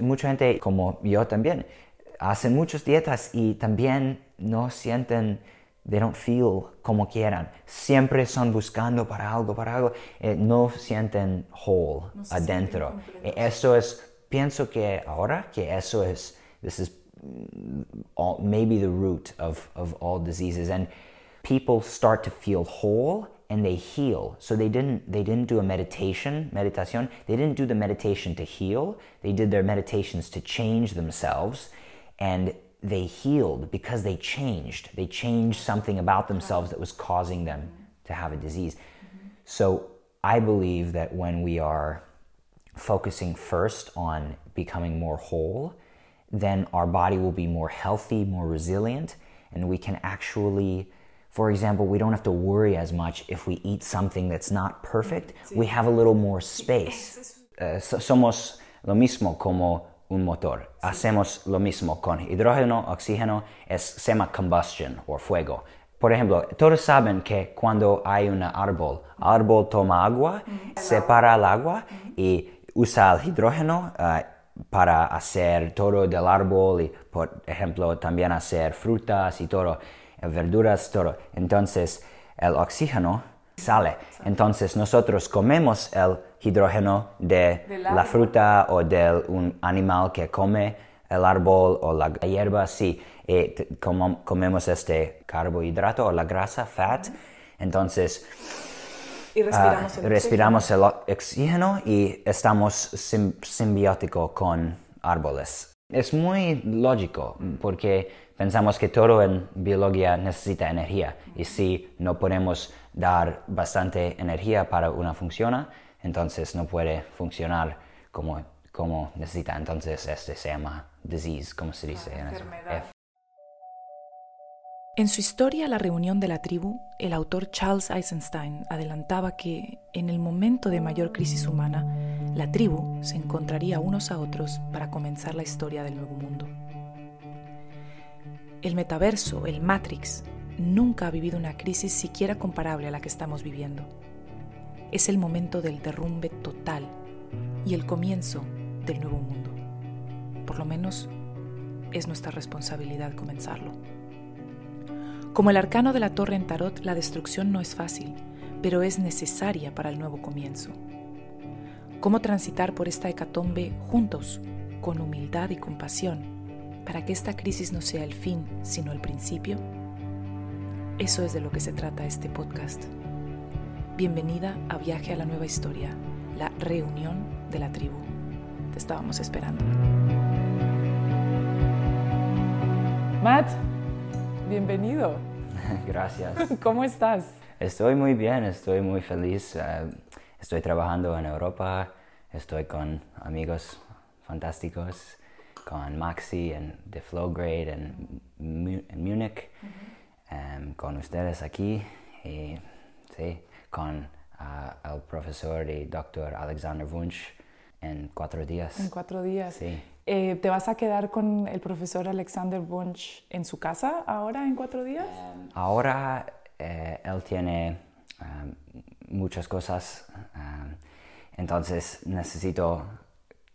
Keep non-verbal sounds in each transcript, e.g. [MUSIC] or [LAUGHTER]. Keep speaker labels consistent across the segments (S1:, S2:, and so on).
S1: Mucha gente, como yo también, hacen muchas dietas y también no sienten, they don't feel como quieran. Siempre son buscando para algo, para algo. Eh, no sienten whole adentro. E eso es, pienso que ahora que eso es, this is all, maybe the root of, of all diseases. And people start to feel whole and they heal. So they didn't they didn't do a meditation, meditation. They didn't do the meditation to heal. They did their meditations to change themselves and they healed because they changed. They changed something about themselves that was causing them to have a disease. So I believe that when we are focusing first on becoming more whole, then our body will be more healthy, more resilient, and we can actually, for example, we don't have to worry as much if we eat something that's not perfect. We have a little more space. Uh, somos lo mismo como un motor. Hacemos lo mismo con hidrógeno, oxígeno, es sema combustion o fuego. Por ejemplo, todos saben que cuando hay un árbol, árbol toma agua, separa el agua y usa el hidrógeno uh, para hacer todo del árbol y, por ejemplo, también hacer frutas y todo, verduras, todo. Entonces, el oxígeno sale. Entonces, nosotros comemos el hidrógeno de la fruta o de un animal que come el árbol o la hierba, sí, como, comemos este carbohidrato o la grasa, fat. Entonces,
S2: y respiramos,
S1: uh, el, respiramos el oxígeno y estamos sim simbióticos con árboles. Es muy lógico porque pensamos que todo en biología necesita energía y si no podemos dar bastante energía para una función, entonces no puede funcionar como, como necesita. Entonces este se llama disease, como se dice en
S2: enfermedad.
S3: En su historia La reunión de la tribu, el autor Charles Eisenstein adelantaba que, en el momento de mayor crisis humana, la tribu se encontraría unos a otros para comenzar la historia del nuevo mundo. El metaverso, el Matrix, nunca ha vivido una crisis siquiera comparable a la que estamos viviendo. Es el momento del derrumbe total y el comienzo del nuevo mundo. Por lo menos es nuestra responsabilidad comenzarlo. Como el arcano de la torre en tarot, la destrucción no es fácil, pero es necesaria para el nuevo comienzo. ¿Cómo transitar por esta hecatombe juntos, con humildad y compasión, para que esta crisis no sea el fin, sino el principio? Eso es de lo que se trata este podcast. Bienvenida a Viaje a la Nueva Historia, la reunión de la tribu. Te estábamos esperando.
S2: Matt, bienvenido. [LAUGHS]
S1: Gracias. [LAUGHS]
S2: ¿Cómo estás?
S1: Estoy muy bien, estoy muy feliz. Uh, estoy trabajando en Europa, estoy con amigos fantásticos, con Maxi en The Flow Grade en, en Múnich, uh -huh. um, con ustedes aquí y sí, con uh, el profesor y doctor Alexander Wunsch en cuatro días.
S2: En cuatro días.
S1: Sí.
S2: Eh, ¿Te vas a quedar con el profesor Alexander Wunsch en su casa ahora en cuatro días?
S1: Um, ahora eh, él tiene um, muchas cosas, um, entonces necesito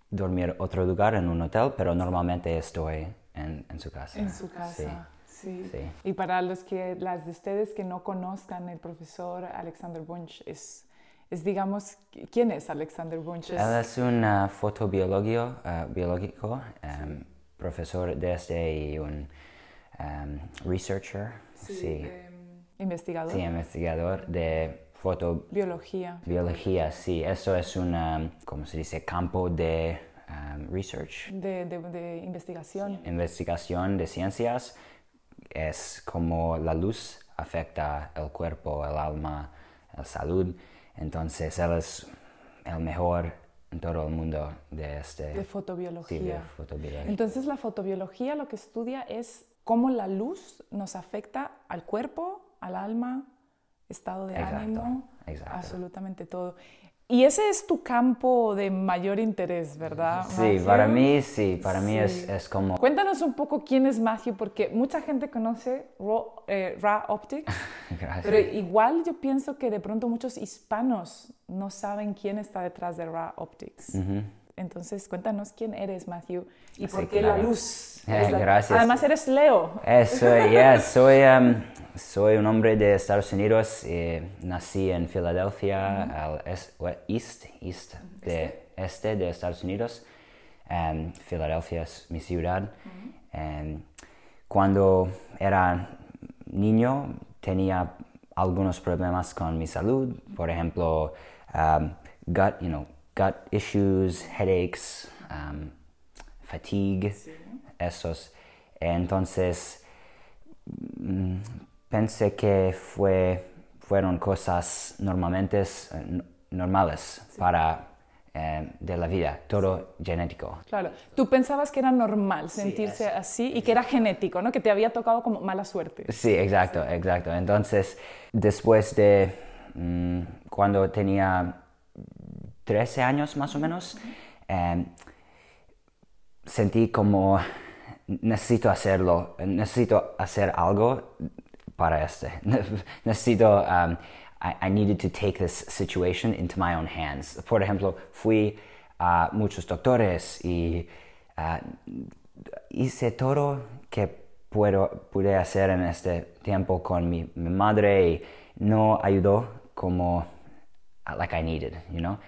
S1: dormir otro lugar en un hotel, pero normalmente estoy en, en su casa.
S2: En su casa.
S1: Sí.
S2: Sí. sí. Y para los que, las de ustedes que no conozcan, el profesor Alexander Wunsch es es, digamos, ¿quién es Alexander Wunsch?
S1: Él es un uh, fotobiólogo, uh, biológico, um, profesor de este y un um, researcher.
S2: Sí, sí. Um, investigador.
S1: Sí, investigador de fotobiología. Biología, sí. Eso es un, ¿cómo se dice? Campo de um, research.
S2: De, de, de investigación.
S1: Sí. Investigación de ciencias. Es como la luz afecta el cuerpo, el alma, la salud. Entonces, él es el mejor en todo el mundo de este...
S2: De fotobiología.
S1: Sí, de fotobiología.
S2: Entonces, la fotobiología lo que estudia es cómo la luz nos afecta al cuerpo, al alma, estado de
S1: exacto,
S2: ánimo,
S1: exacto.
S2: absolutamente todo. Y ese es tu campo de mayor interés, ¿verdad?
S1: Sí, para mí sí, para mí es, es como...
S2: Cuéntanos un poco quién es Matthew, porque mucha gente conoce Ra, eh, Optics, [LAUGHS]
S1: Gracias.
S2: pero igual yo pienso que de pronto muchos hispanos no saben quién está detrás de Ra Optics.
S1: Ujú.
S2: Entonces, cuéntanos quién eres, Matthew, y
S1: Sí,
S2: por qué
S1: claro.
S2: la luz.
S1: Eh,
S2: la-
S1: gracias.
S2: Además, eres Leo.
S1: Eh, soy, [LAUGHS] yeah, soy, um, soy un hombre de Estados Unidos. eh, nací en Filadelfia, al es- east, east de este de Estados Unidos. Um, Filadelfia es mi ciudad. Um, cuando era niño tenía algunos problemas con mi salud, por ejemplo, um, gut, you know, gut issues, headaches, um, fatigue, esos. Entonces, mm, pensé que fue, fueron cosas normalmente, normales para eh, de la vida, todo genético.
S2: Claro. Tú pensabas que era normal sentirse así y que era genético, ¿no? Que te había tocado como mala suerte.
S1: Sí, exacto, exacto. Entonces, después de mm, cuando tenía 13 años más o menos, eh, sentí como necesito hacerlo, necesito hacer algo para este. [LAUGHS] necesito, um, I, I needed to take this situation into my own hands. Por ejemplo, fui a muchos doctores y ah, hice todo que puedo, pude hacer en este tiempo con mi, mi madre y no ayudó como uh, like I needed, you know?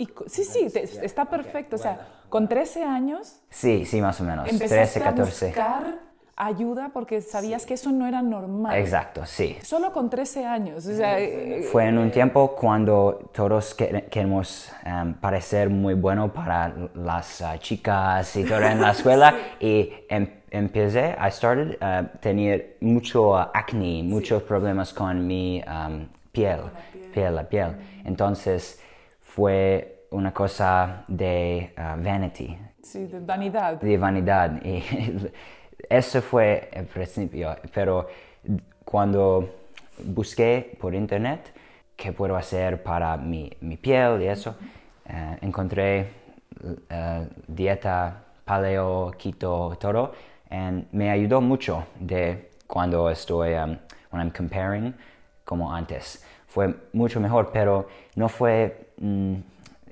S2: Y sí, sí, te- está perfecto. O sea, con 13 años
S1: Sí, sí, más o menos.
S2: empezaste
S1: 13,
S2: a
S1: 14.
S2: buscar ayuda porque sabías que eso no era normal.
S1: Exacto, sí.
S2: Solo con 13 años. O sea, eh,
S1: Fue en un tiempo cuando todos que- queremos um, parecer muy bueno para las uh, chicas y todo en la [LAUGHS] escuela y em- empecé, I started, uh, tener mucho uh, acné, muchos problemas con mi um, piel, piel, la piel. Entonces fue una cosa de uh, vanity,
S2: sí, de vanidad.
S1: de vanidad. Y [LAUGHS] eso fue el principio. Pero cuando busqué por internet qué puedo hacer para mi, mi piel y eso, eh, encontré eh, dieta paleo, keto, todo. Y me ayudó mucho de cuando estoy, um, when I'm comparing, como antes. Fue mucho mejor, pero no fue... mm,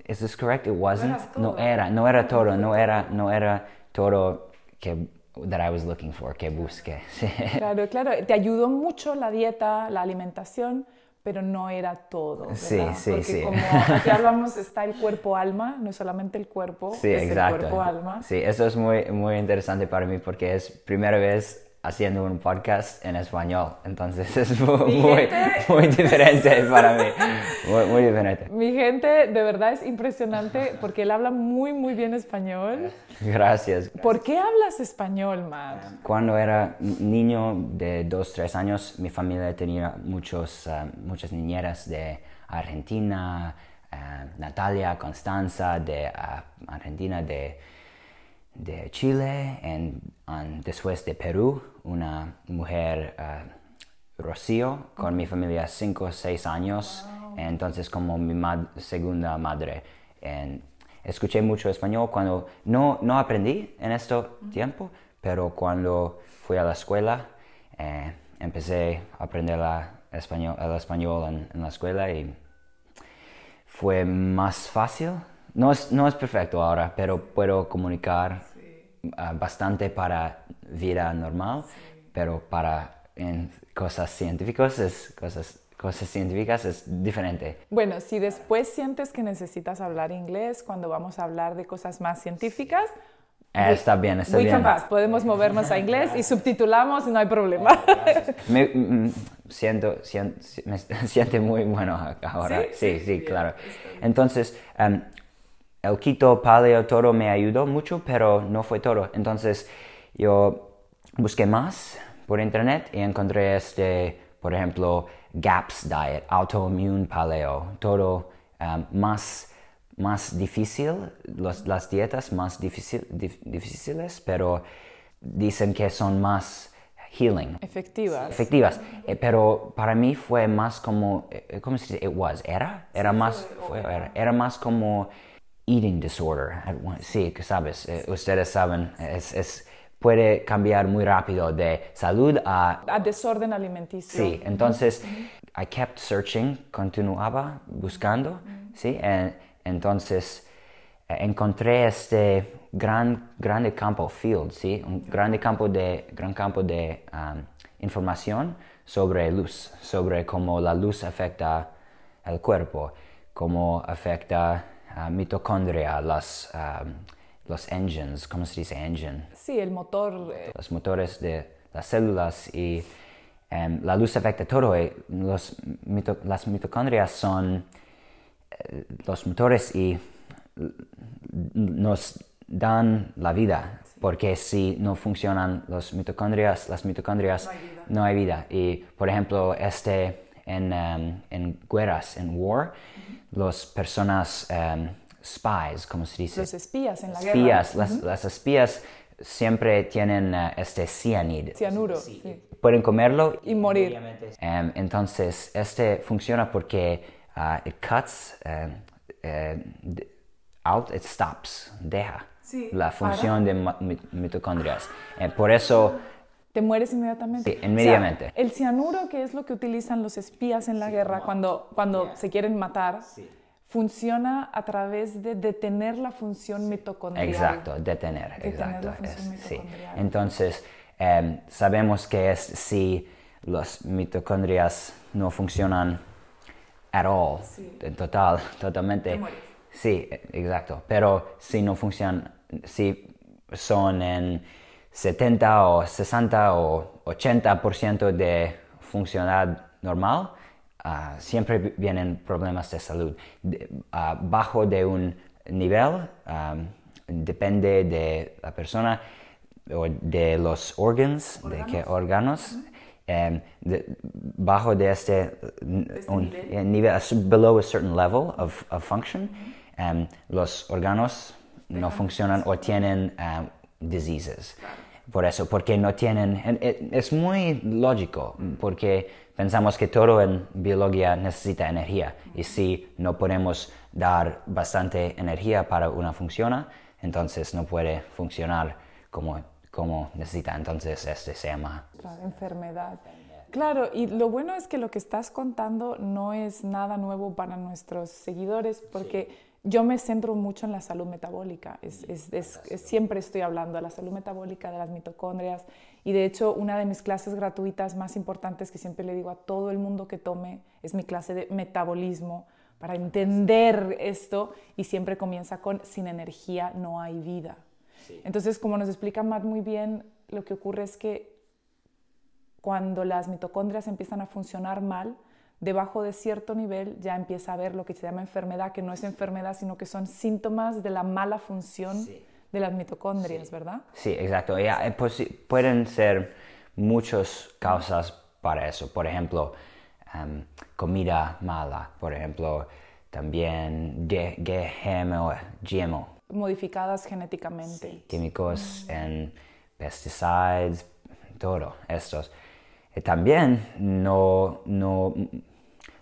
S1: ¿Es this correct? It wasn't. No era, no era todo, no era, no era todo que that I was looking for, que busqué. [LAUGHS]
S2: Claro, claro. Te ayudó mucho la dieta, la alimentación, pero no era todo. ¿verdad?
S1: Sí, sí,
S2: Porque
S1: sí.
S2: como [LAUGHS] aquí hablamos, está el cuerpo-alma, no es solamente el cuerpo,
S1: Sí,
S2: es el
S1: exacto.
S2: cuerpo-alma.
S1: Sí, eso es muy, muy interesante para mí porque es primera vez haciendo un podcast en español, entonces [LAUGHS] es muy, muy, muy diferente para mí, muy, muy diferente.
S2: Mi gente, de verdad es impresionante porque él habla muy, muy bien español.
S1: Gracias.
S2: ¿Por qué hablas español, Matt?
S1: Cuando era niño de dos, tres años, mi familia tenía muchos, ah, muchas niñeras de Argentina, ah, Natalia, Constanza de ah, Argentina, de, de Chile, en- en- después de Perú, una mujer, ah, Rocío, con mi familia cinco o seis años, entonces como mi mad- segunda madre. En- escuché mucho español cuando no, no aprendí en este tiempo, pero cuando fui a la escuela eh, empecé a aprender la español, el español en, en la escuela y fue más fácil. No es, no es perfecto ahora, pero puedo comunicar ah, bastante para vida normal, pero para en cosas científicas es cosas cosas científicas es diferente.
S2: Bueno, si después sientes que necesitas hablar inglés cuando vamos a hablar de cosas más científicas,
S1: Eh, está bien, está bien.
S2: can pass. Podemos movernos a [LAUGHS] inglés y subtitulamos y no hay problema. [LAUGHS]
S1: Me, mm, siento, sien- me [LAUGHS] siente muy bueno ahora.
S2: ¿Sí?
S1: Sí, sí, claro. Entonces, em, el keto, paleo, todo me ayudó mucho, pero no fue todo. Entonces, yo busqué más por internet y encontré este, por ejemplo, GAPS Diet, Autoimmune Paleo, todo em, más, más difícil, los- las dietas más difícil- dif- difíciles, pero dicen que son más healing
S2: Efectivas.
S1: efectivas. Eh, pero para mí fue más como, eh, ¿cómo se dice? It was, era, era más, fue, era, era más como eating disorder. Sí, que sabes, eh, ustedes saben, es, es- puede cambiar muy rápido de salud a
S2: A desorden alimenticio.
S1: Sí, entonces I kept searching, continuaba buscando, ¿sí? En- entonces eh, encontré este gran, grande campo, field, ¿sí? Un grande campo de, gran campo de um, información sobre luz, sobre cómo la luz afecta el cuerpo, cómo afecta a mitocondria, las, um, los engines, ¿cómo se dice engine?
S2: Sí, el motor. eh,
S1: Los motores de las células y em, la luz afecta todo. los mito- las mitocondrias son eh, los motores y nos dan la vida. Porque si no funcionan los mitocondrias, las mitocondrias, no hay vida. Y por ejemplo, este en, em, en guerras, en war, las personas em, spies, como se dice?
S2: Los espías en la guerra.
S1: las, las espías siempre tienen eh, este cianide.
S2: Cianuro. sí.
S1: Pueden comerlo
S2: Y morir.
S1: Em, entonces, este funciona porque ah, it cuts d- out, it stops, deja
S2: Sí,
S1: la función de mitocondrias. Eh, por eso,
S2: Te mueres inmediatamente.
S1: Sí, inmediatamente.
S2: O sea, el cianuro, que es lo que utilizan los espías en la guerra cuando, cuando se quieren matar, funciona a través de detener la función mitocondrial.
S1: exacto, detener,
S2: Detener
S1: exacto.
S2: la
S1: es- sí. Entonces, em, sabemos que es si los mitocondrias no funcionan at all, en total, [LAUGHS] totalmente. Sí, e- exacto. Pero si no funcionan, si son en 70 o 60 o 80% de funcionalidad normal, ah, siempre vi- vienen problemas de salud. De- ah, bajo de un nivel, ah, depende de la persona o de los órganos, de qué órganos. em, de- bajo de este, un, eh, nivel, s- below a certain level of, of function, em, los órganos no funcionan o tienen um, diseases. Por eso, porque no tienen, en- en- es muy lógico, porque pensamos que todo en biología necesita energía y si no podemos dar bastante energía para una función, entonces no puede funcionar como, como necesita. Entonces este se llama
S2: Claro, enfermedad. Claro, y lo bueno es que lo que estás contando no es nada nuevo para nuestros seguidores, porque yo me centro mucho en la salud metabólica. Es, es- es- siempre estoy hablando de la salud metabólica, de las mitocondrias, y de hecho una de mis clases gratuitas más importantes que siempre le digo a todo el mundo que tome es mi clase de metabolismo para entender esto y siempre comienza con sin energía no hay vida. Entonces, como nos explica Matt muy bien, lo que ocurre es que cuando las mitocondrias empiezan a funcionar mal, debajo de cierto nivel ya empieza a haber lo que se llama enfermedad, que no es enfermedad, sino que son síntomas de la mala función de las mitocondrias, ¿verdad?
S1: Sí, exacto. Ya, eh, pues, sí, pueden ser muchas causas para eso. Por ejemplo, em, comida mala. Por ejemplo, también GMO, GMO,
S2: Modificadas genéticamente.
S1: químicos en pesticides, todo estos. Y también no, no,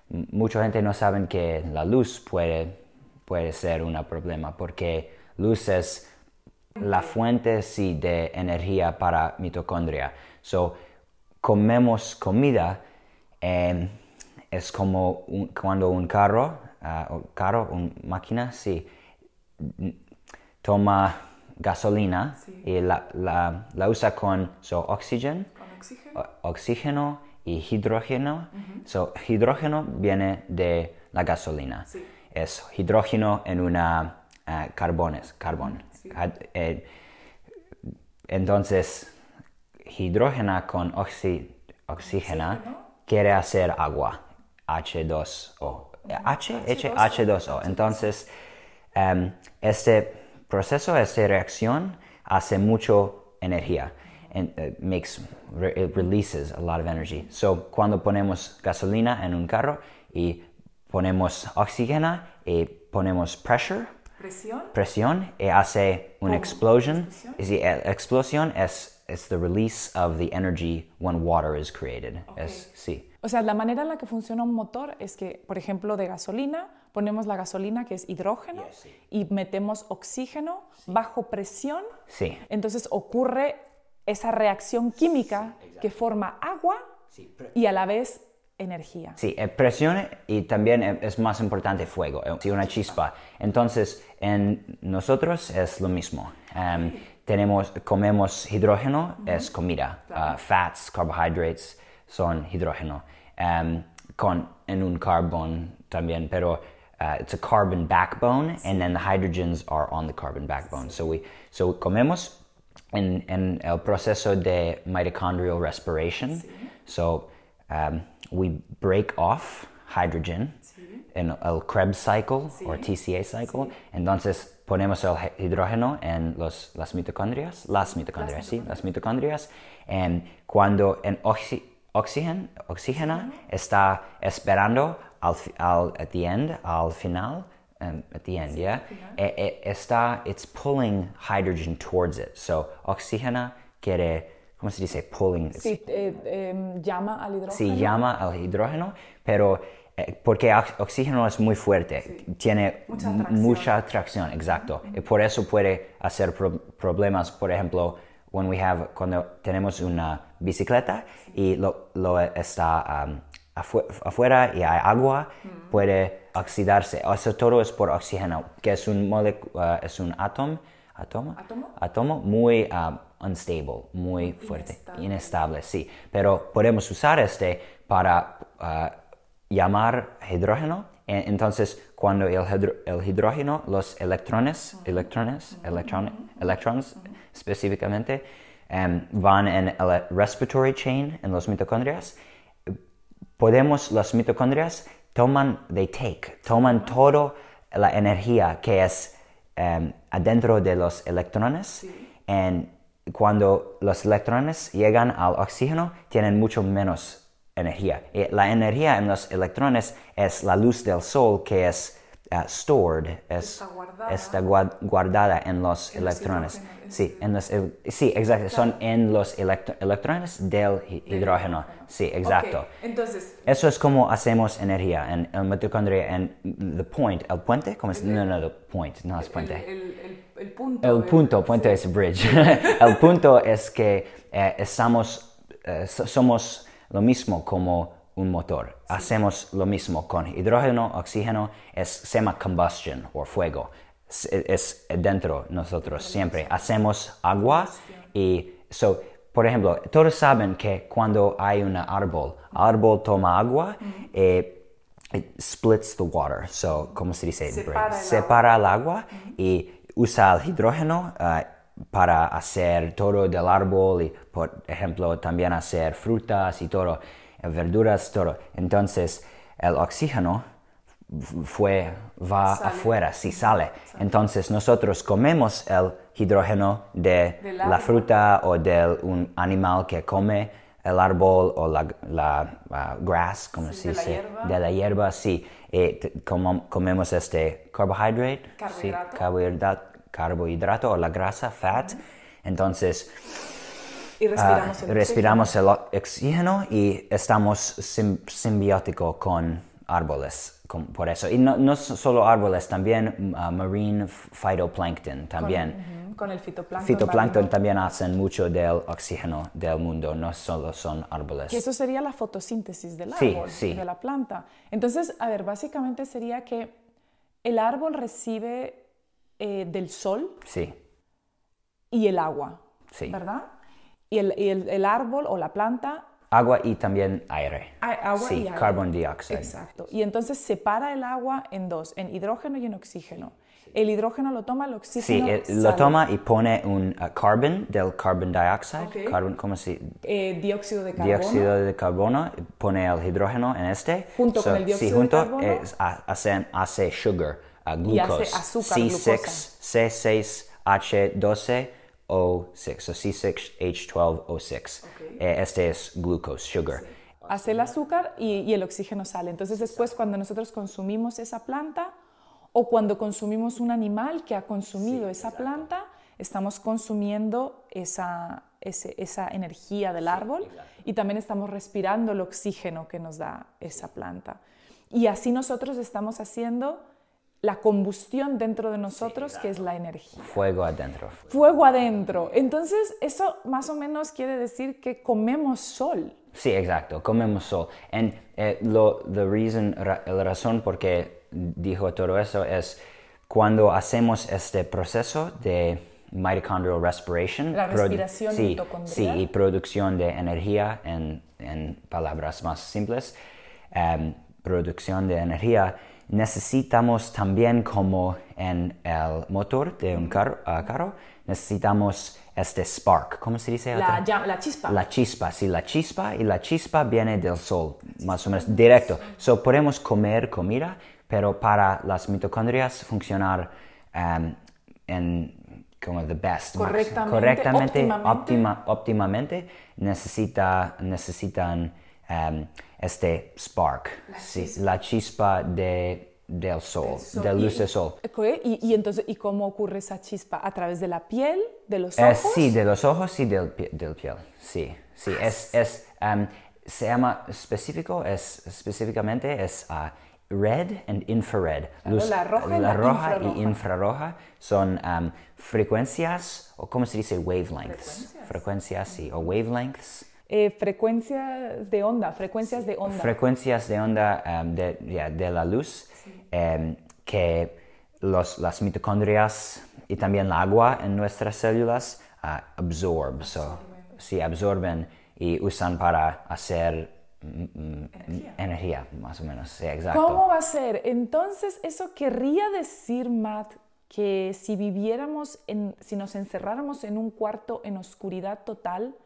S1: mucha gente no sabe que la luz puede, puede ser un problema porque luz es la fuente sí, de energía para mitocondria. So, comemos comida, em, es como un- cuando un carro, ah, carro, una máquina, sí, toma gasolina y la, la- la usa con so, oxígeno, o- oxígeno y hidrógeno. So, hidrógeno viene de la gasolina. Es hidrógeno en una ah, carbones, carbón. Cad- eh, entonces, hidrógeno con oxi- oxígeno quiere hacer agua, H2O. H, H, H2O. Entonces, em, este proceso, esta reacción hace mucho energía. And, uh, makes, it releases a lot of energy. So, cuando ponemos gasolina en un carro y ponemos oxígeno y ponemos pressure,
S2: Presión.
S1: presión y hace una explosion. Y si la explosión es, es the release of the energy when water is created. Es, sí.
S2: O sea, la manera en la que funciona un motor es que, por ejemplo, de gasolina, ponemos la gasolina que es hidrógeno y metemos oxígeno bajo presión.
S1: Sí.
S2: Entonces ocurre esa reacción química que forma agua y a la vez energía.
S1: Sí, eh, presión y también eh, es más importante fuego, eh, sí, una chispa. Entonces, en nosotros es lo mismo. Em, tenemos, comemos hidrógeno, es comida. Uh, fats, carbohydrates son hidrógeno. Em, con, en un carbón también, pero uh, it's a carbon backbone, and then the hydrogens are on the carbon backbone. So, we, so comemos en, en el proceso de mitochondrial respiration. So, um, we break off hydrogen en el Krebs cycle o TCA cycle. Entonces ponemos el hidrógeno en los, las mitocondrias, las mitocondrias, sí, las mitocondrias. En cuando en oxígeno, oxígeno está esperando al, al at the end, al final, um, at the end, yeah, e, e, está, it's pulling hydrogen towards it. So oxígeno quiere ¿cómo se dice? Pulling.
S2: Sí, eh, eh, llama al hidrógeno.
S1: Sí, llama al hidrógeno, pero eh, porque oxígeno es muy fuerte, sí. tiene mucha tracción. mucha tracción, exacto. Y por eso puede hacer pro problemas, por ejemplo, when we have, cuando tenemos una bicicleta sí. y lo, lo está um, afu afuera y hay agua, mm. puede oxidarse. Eso todo es por oxígeno, que es un, uh, es un átomo, átomo,
S2: átomo,
S1: muy uh, unstable, muy fuerte, inestable. inestable. sí. Pero podemos usar este para uh, llamar hidrógeno. Entonces, cuando el, hidro el hidrógeno, los electrones, -huh. electrones, -huh. electron electrons uh -huh. específicamente, um, van en el respiratory chain, en los mitocondrias, podemos, los mitocondrias toman, they take, toman toda la energía que es um, adentro de los electrones sí. and cuando los electrones llegan al oxígeno, tienen mucho menos energía. La energía en los electrones es la luz del sol que es uh, stored, es,
S2: está guardada,
S1: está guardada en los
S2: en
S1: electrones.
S2: Los
S1: sí, en los, sí, exacto, son en los electrones del hidrógeno. Sí, exacto.
S2: Okay. Entonces,
S1: eso es como hacemos energía en el mitocondria, en the point, el puente, ¿cómo es?
S2: El,
S1: no, no, the point, no es puente.
S2: El, el, el punto.
S1: El punto, puente es bridge. [LAUGHS] el punto es que eh, estamos, eh, somos lo mismo como un motor. Sí. Hacemos lo mismo con hidrógeno, oxígeno, es, se llama combustion o fuego. Es, dentro nosotros siempre. Hacemos agua y, so, por ejemplo, todos saben que cuando hay un árbol, árbol toma agua, eh, it splits the water. So, ¿cómo se dice?
S2: Separa el
S1: Separa el agua y usa el hidrógeno uh, para hacer todo del árbol y, por ejemplo, también hacer frutas y todo, verduras, todo. Entonces, el oxígeno fue, va
S2: Sale.
S1: afuera, sí sale. Entonces, nosotros comemos el hidrógeno de la fruta o de un animal que come el árbol o la, la uh, grass, como
S2: Sí,
S1: se
S2: de la
S1: dice,
S2: hierba.
S1: de la hierba, sí. Eh, como- comemos este carbohydrate, sí,
S2: Carbohidrato.
S1: carbohidrato, carbohidrato o la grasa, fat. Entonces,
S2: y
S1: ah,
S2: respiramos el
S1: respiramos el o- oxígeno y estamos sim- simbiótico con árboles, con- por eso. Y no, no so- solo árboles, también uh, marine phytoplankton, también.
S2: Con, el fitoplancton.
S1: Fitoplancton también hacen mucho del oxígeno del mundo, no solo son árboles.
S2: Que eso sería la fotosíntesis del árbol,
S1: sí.
S2: de la planta. Entonces, a ver, básicamente sería que el árbol recibe eh, del sol
S1: Sí,
S2: y el agua. ¿verdad? Y, el, y el- el árbol o la planta
S1: Agua y también aire.
S2: Agua
S1: sí,
S2: y aire.
S1: carbon dioxide.
S2: Exacto. Y entonces separa el agua en dos, en hidrógeno y en oxígeno. El hidrógeno lo toma, el
S1: Sí,
S2: oxígeno
S1: eh, lo
S2: sale.
S1: toma y pone un uh, carbon del carbon dioxide,
S2: Ok.
S1: carbon, ¿cómo se
S2: Eh, dióxido de carbono.
S1: dióxido de carbono, pone el hidrógeno en este.
S2: Junto con el
S1: sí,
S2: dióxido de
S1: junto
S2: carbono.
S1: es- ha- hace, sugar, uh,
S2: Y hace
S1: glucose.
S2: azúcar,
S1: C6, C6H12O6, o C6H12O6. Eh, este es glucose, sugar.
S2: Hace el azúcar y, y el oxígeno sale. Entonces después cuando nosotros consumimos esa planta o cuando consumimos un animal que ha consumido esa planta, estamos consumiendo esa, ese- esa energía del árbol y también estamos respirando el oxígeno que nos da esa planta. Y así nosotros estamos haciendo la combustión dentro de nosotros, que es la energía.
S1: Fuego adentro.
S2: Fuego adentro. Entonces, eso más o menos quiere decir que comemos sol.
S1: Sí, exacto, comemos sol. En, eh, lo, the reason, ra- la razón por qué dijo todo eso es cuando hacemos este proceso de mitochondrial respiration.
S2: La respiración
S1: sí,
S2: mitocondrial.
S1: Sí, y producción de energía en, en palabras más simples. em, producción de energía, necesitamos también como en el motor de un carro, ah, carro, necesitamos este spark. ¿Cómo se dice?
S2: La, chispa.
S1: La chispa, sí, la chispa y la chispa viene del sol, más o menos directo. So, podemos comer comida, pero para las mitocondrias funcionar em, en como the best,
S2: Correctamente,
S1: correctamente,
S2: óptimamente.
S1: óptima- óptimamente, necesita, necesitan em, este spark, sí, la chispa de, del sol, de luz del sol.
S2: Y, y entonces, ¿y cómo ocurre esa chispa? ¿A través de la piel? ¿De los
S1: Eh,
S2: ojos?
S1: sí, de los ojos y del, del piel. Sí, sí. Es, es, um, se llama específico, es, específicamente es ah, red and infrared.
S2: la roja y la
S1: roja
S2: infrarroja.
S1: y infrarroja son um, frecuencias, o ¿cómo se dice? Wavelengths. Frecuencias, sí, o wavelengths.
S2: Eh, frecuencias de onda, frecuencias de onda.
S1: Frecuencias de onda um, de, de la luz em, que los, las mitocondrias y también el agua en nuestras células ah, absorb, so, sí, absorben y usan para hacer mm, mm, energía. más o menos. Sí, exacto.
S2: ¿Cómo va a ser? Entonces, eso querría decir, Matt, que si viviéramos, en, si nos encerráramos en un cuarto en oscuridad total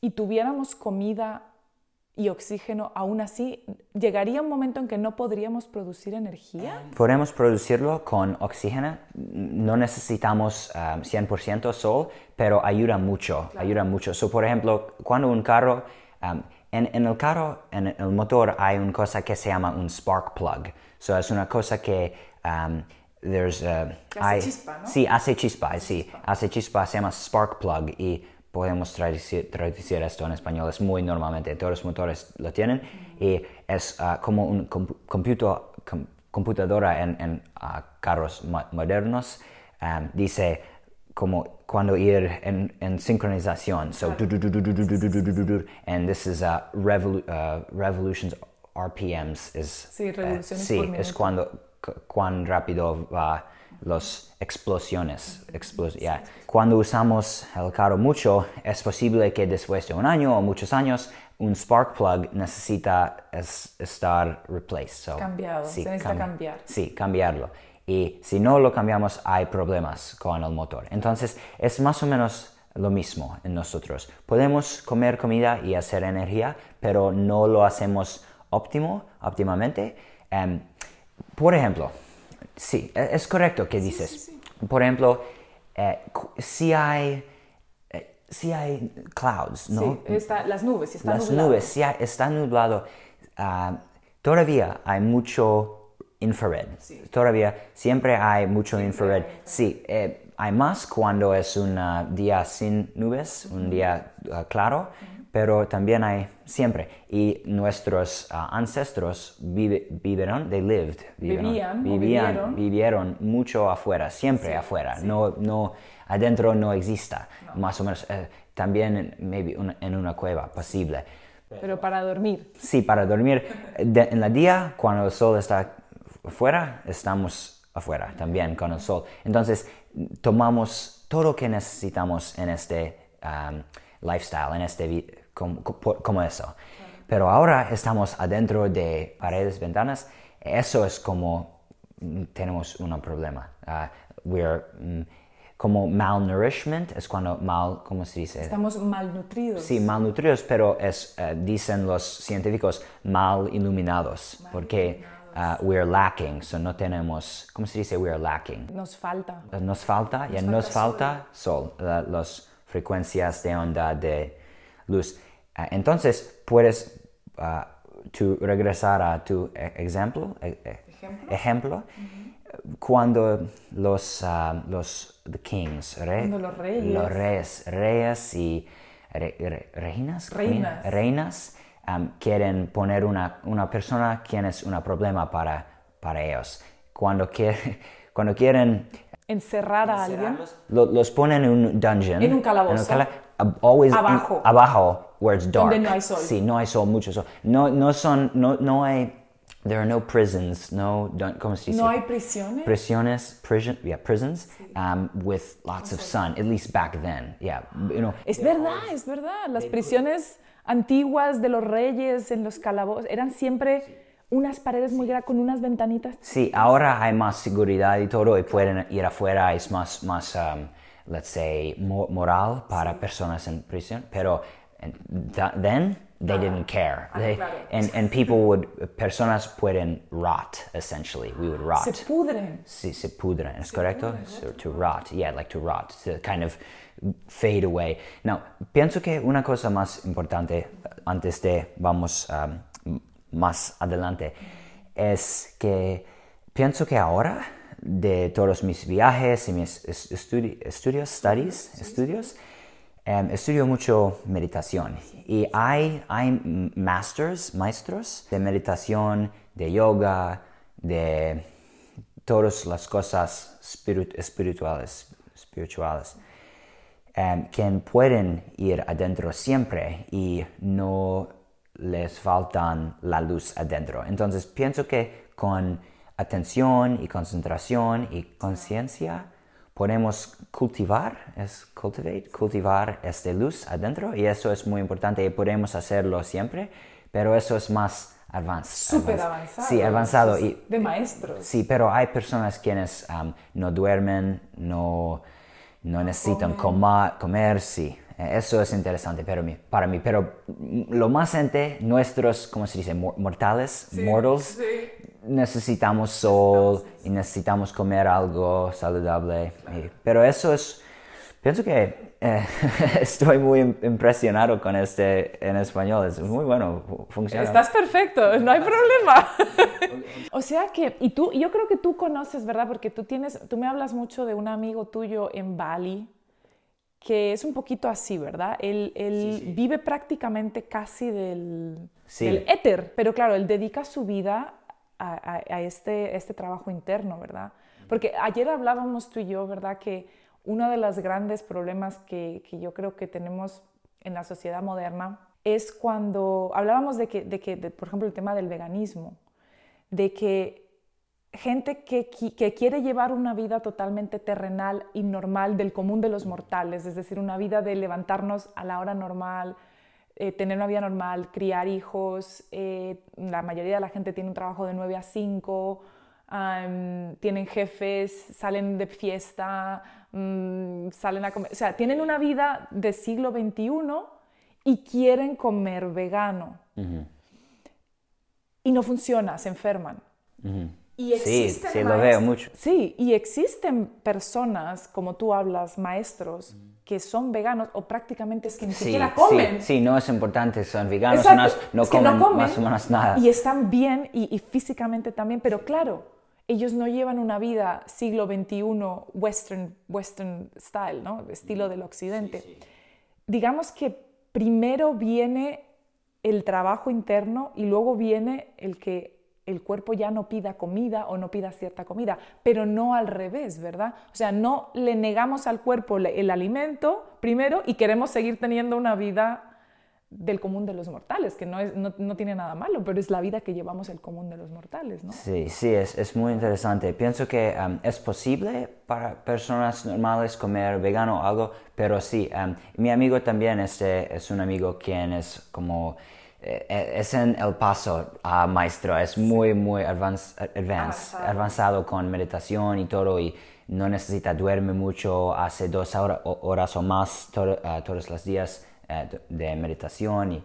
S2: y tuviéramos comida y oxígeno, aún así, llegaría un momento en que no podríamos producir energía.
S1: Podemos producirlo con oxígeno. No necesitamos um, 100% sol, pero ayuda mucho. Ayuda mucho. So, por ejemplo, cuando un carro, um, en, en el carro, en el motor, hay una cosa que se llama un spark plug. So, es una cosa que um, there's, uh,
S2: Que hace
S1: hay-
S2: chispa, ¿no?
S1: Sí, hace chispa, sí. Hace chispa, se llama spark plug y podemos traducir, esto en español, es muy normalmente, todos los motores lo tienen y es uh, como un comp computo, com computadora en, en uh, carros modernos, um, dice como cuando ir en, en sincronización, so and this is revolu revolutions RPMs is
S2: sí, revoluciones
S1: sí,
S2: por
S1: es cuando cuán rápido va las explosiones. explos-. Cuando usamos el carro mucho, es posible que después de un año o muchos años, un spark plug necesita es- estar replaced. So,
S2: Cambiado, se necesita cambiar.
S1: Sí, cambiarlo. Y si no lo cambiamos, hay problemas con el motor. Entonces, es más o menos lo mismo en nosotros. Podemos comer comida y hacer energía, pero no lo hacemos óptimo, óptimamente. Em, por ejemplo, sí, e- es correcto que dices. Por ejemplo, eh, si hay, eh, si hay clouds, ¿no?
S2: Sí, está, las nubes, si está
S1: las
S2: nublado.
S1: nubes, si hay- está nublado, ah, todavía hay mucho infrared. Todavía siempre hay mucho infrared. Sí, eh, hay más cuando es un ah, día sin nubes, un día ah, claro, pero también hay siempre. Y nuestros ah, ancestros vive- vivieron, they lived, vivieron,
S2: Vivían,
S1: vivían,
S2: vivieron.
S1: vivieron mucho afuera, siempre afuera. No, no, adentro no exista, más o menos. eh, también maybe una- en una cueva, posible.
S2: Pero para dormir.
S1: Sí, para dormir de- en la día, cuando el sol está afuera, estamos afuera también con el sol. Entonces, tomamos todo lo que necesitamos en este um, lifestyle, en este como, como eso. Pero ahora estamos adentro de paredes, ventanas. Eso es como mm, tenemos un problema. Ah, we're, mm, como malnourishment es cuando mal, ¿cómo se dice?
S2: Estamos malnutridos.
S1: Sí, malnutridos, pero es, eh, dicen los científicos, mal iluminados, porque uh, we're lacking, so no tenemos, ¿cómo se dice we're lacking?
S2: Nos falta.
S1: Eh, Nos falta, ya nos falta sol, la- las frecuencias de onda de luz. Ah, entonces, puedes ah, tú regresar a tu e- ejemplo, e- e- ejemplo, cuando los, ah, los the kings, re-
S2: Cuando los reyes.
S1: los reyes, reyes y re- re- reinas,
S2: Reinas.
S1: reinas um, quieren poner una, una persona quien es un problema para, para ellos. Cuando, quiere- [LAUGHS] cuando quieren
S2: encerrar a alguien.
S1: Lo- los ponen en un dungeon.
S2: En un calabozo.
S1: cala- ab- always in-
S2: Abajo.
S1: abajo, where it's dark.
S2: Donde no hay sol.
S1: Sí, no hay sol, mucho sol. No, no son, no, no hay, there are no prisons, no, ¿cómo se dice?
S2: No hay prisiones.
S1: Prisiones, prison, yeah, prisons, um, with lots of sun, at least back then, yeah, you know.
S2: Es verdad, es verdad. Las prisiones antiguas de los reyes en los calabozos eran siempre unas paredes muy grandes con unas ventanitas.
S1: Sí, ahora hay más seguridad y todo y pueden ir afuera, es más, más um, let's say, mo- moral para personas en prisión, pero then they didn't care. They-
S2: claro.
S1: and, and people would, personas pueden rot, essentially, we would rot.
S2: Se pudren.
S1: Sí, se pudren, ¿es correcto? So, to rot, yeah, like to rot, to kind of fade away. Now, pienso que una cosa más importante, antes de vamos um, más adelante, es que pienso que ahora, de todos mis viajes y mis es- estudi- estudios, studies, estudios, em, estudio mucho meditación y hay, hay masters, maestros de meditación, de yoga, de todas las cosas spirit- espirituales, espirituales em, que pueden ir adentro siempre y no les faltan la luz adentro. Entonces pienso que con atención y concentración y conciencia podemos cultivar, es cultivate, cultivar esta luz adentro y eso es muy importante y podemos hacerlo siempre, pero eso es más avanzado.
S2: Súper avanzado.
S1: Sí, avanzado. Y,
S2: De maestros.
S1: Sí, pero hay personas quienes um, no duermen, no, no necesitan coma- comer, sí. Eso es interesante para mí, para mí. Pero lo más gente, nuestros, ¿cómo se dice? Mor- Mortales, mortals, necesitamos sol y necesitamos comer algo saludable. Y- pero eso es, pienso que eh, [LAUGHS] estoy muy im- impresionado con este en español. Es muy bueno, fu- funciona.
S2: Estás perfecto, no hay problema. [LAUGHS] o sea que, y tú, yo creo que tú conoces, ¿verdad? Porque tú tienes, tú me hablas mucho de un amigo tuyo en Bali, que es un poquito así, ¿verdad? Él, él vive prácticamente casi del,
S1: Sí.
S2: del éter, pero claro, él dedica su vida a, a- a este, este trabajo interno, ¿verdad? Porque ayer hablábamos tú y yo, ¿verdad? Que uno de los grandes problemas que, que yo creo que tenemos en la sociedad moderna es cuando hablábamos de que, de que de, por ejemplo, el tema del veganismo, de que gente que, qui- que quiere llevar una vida totalmente terrenal y normal del común de los mortales, es decir, una vida de levantarnos a la hora normal, eh, tener una vida normal, criar hijos, eh, la mayoría de la gente tiene un trabajo de 9 a 5, am, tienen jefes, salen de fiesta, mm, salen a comer, o sea, tienen una vida de siglo XXI y quieren comer vegano. Y no funciona, se enferman. Y
S1: Sí,
S2: existen
S1: sí, lo
S2: maest-
S1: veo mucho.
S2: Sí, y existen personas, como tú hablas, maestros, que son veganos o prácticamente es que ni
S1: Sí,
S2: siquiera comen.
S1: sí, sí, no es importante, son veganos, son- no,
S2: es que
S1: comen más o menos nada.
S2: Y están bien y, y físicamente también, pero claro, ellos no llevan una vida siglo XXI western, western style, ¿no? Estilo del occidente. Digamos que primero viene el trabajo interno y luego viene el que el cuerpo ya no pida comida o no pida cierta comida, pero no al revés, ¿verdad? O sea, no le negamos al cuerpo el alimento primero y queremos seguir teniendo una vida del común de los mortales, que no, es, no, no tiene nada malo, pero es la vida que llevamos el común de los mortales, ¿no?
S1: Sí, sí, es, es muy interesante. Pienso que um, es posible para personas normales comer vegano o algo, pero sí, um, mi amigo también este, es un amigo quien es como, es en El Paso ah, maestro, es muy, muy advance- advanced,
S2: Avanzado.
S1: avanzado con meditación y todo y no necesita duerme mucho, hace dos horas o más to- ah, todos los días eh, de meditación y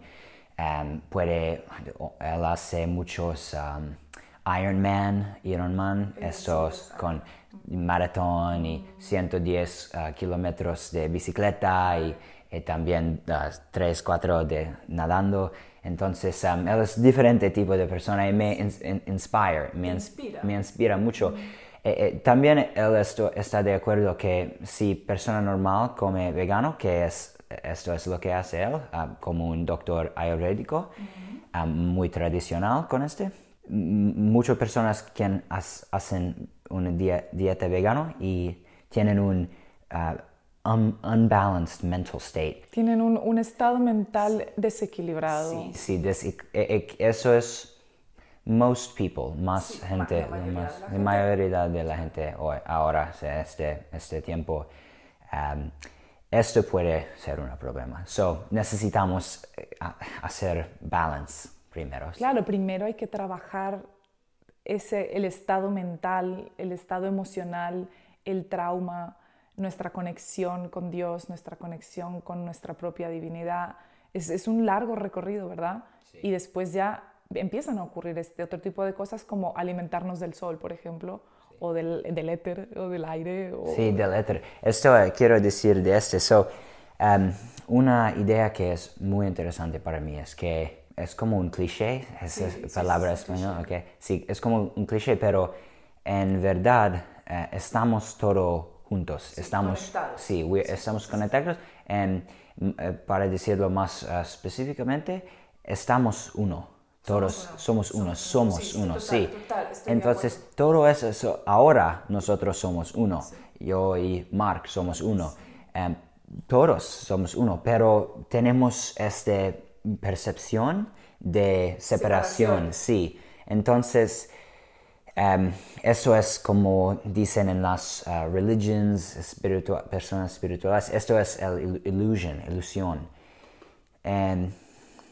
S1: em, puede, él hace muchos um, Ironman, Ironman, estos con maratón y 110 ah, kilómetros de bicicleta y, y también 3, 4 de nadando. Entonces, um, él es diferente tipo de persona y me in- inspire, me, ins-
S2: Inspira.
S1: me inspira mucho. Eh, eh, también él esto- está de acuerdo que si persona normal come vegano, que es, esto es lo que hace él, ah, como un doctor ayurvédico, ah, muy tradicional con este. Muchas personas que hacen una dieta vegano y tienen un uh, un- unbalanced mental state.
S2: Tienen un, un estado mental desequilibrado.
S1: Sí, sí, des- e- e- eso es most people, más gente, más- la mayoría de la gente hoy, ahora, este, este tiempo, um, esto puede ser un problema. So, necesitamos eh, hacer balance primero.
S2: Claro, primero hay que trabajar ese, el estado mental, el estado emocional, el trauma, nuestra conexión con Dios, nuestra conexión con nuestra propia divinidad. Es, es un largo recorrido, ¿verdad? Y después ya empiezan a ocurrir este otro tipo de cosas como alimentarnos del sol, por ejemplo, o del, del éter, o del aire. O...
S1: Sí, del éter. Esto eh, quiero decir de este. So, um, una idea que es muy interesante para mí es que es como un cliché, esa es palabra española, ok. Sí, es como un cliché, pero en verdad eh, estamos todos juntos, estamos,
S3: conectados.
S1: sí, we- estamos conectados. mm, eh, para decirlo más eh, específicamente, estamos uno. Todos somos uno, somos
S3: sí,
S1: uno,
S3: total,
S1: sí.
S3: total,
S1: Entonces, todo eso, so- ahora nosotros somos uno. Yo y Mark somos uno. Em, todos somos uno, pero tenemos esta percepción de separación,
S3: Separación.
S1: sí. Entonces, em, eso es como dicen en las ah, religions, personas espirituales, esto es el il- illusion, ilusión. En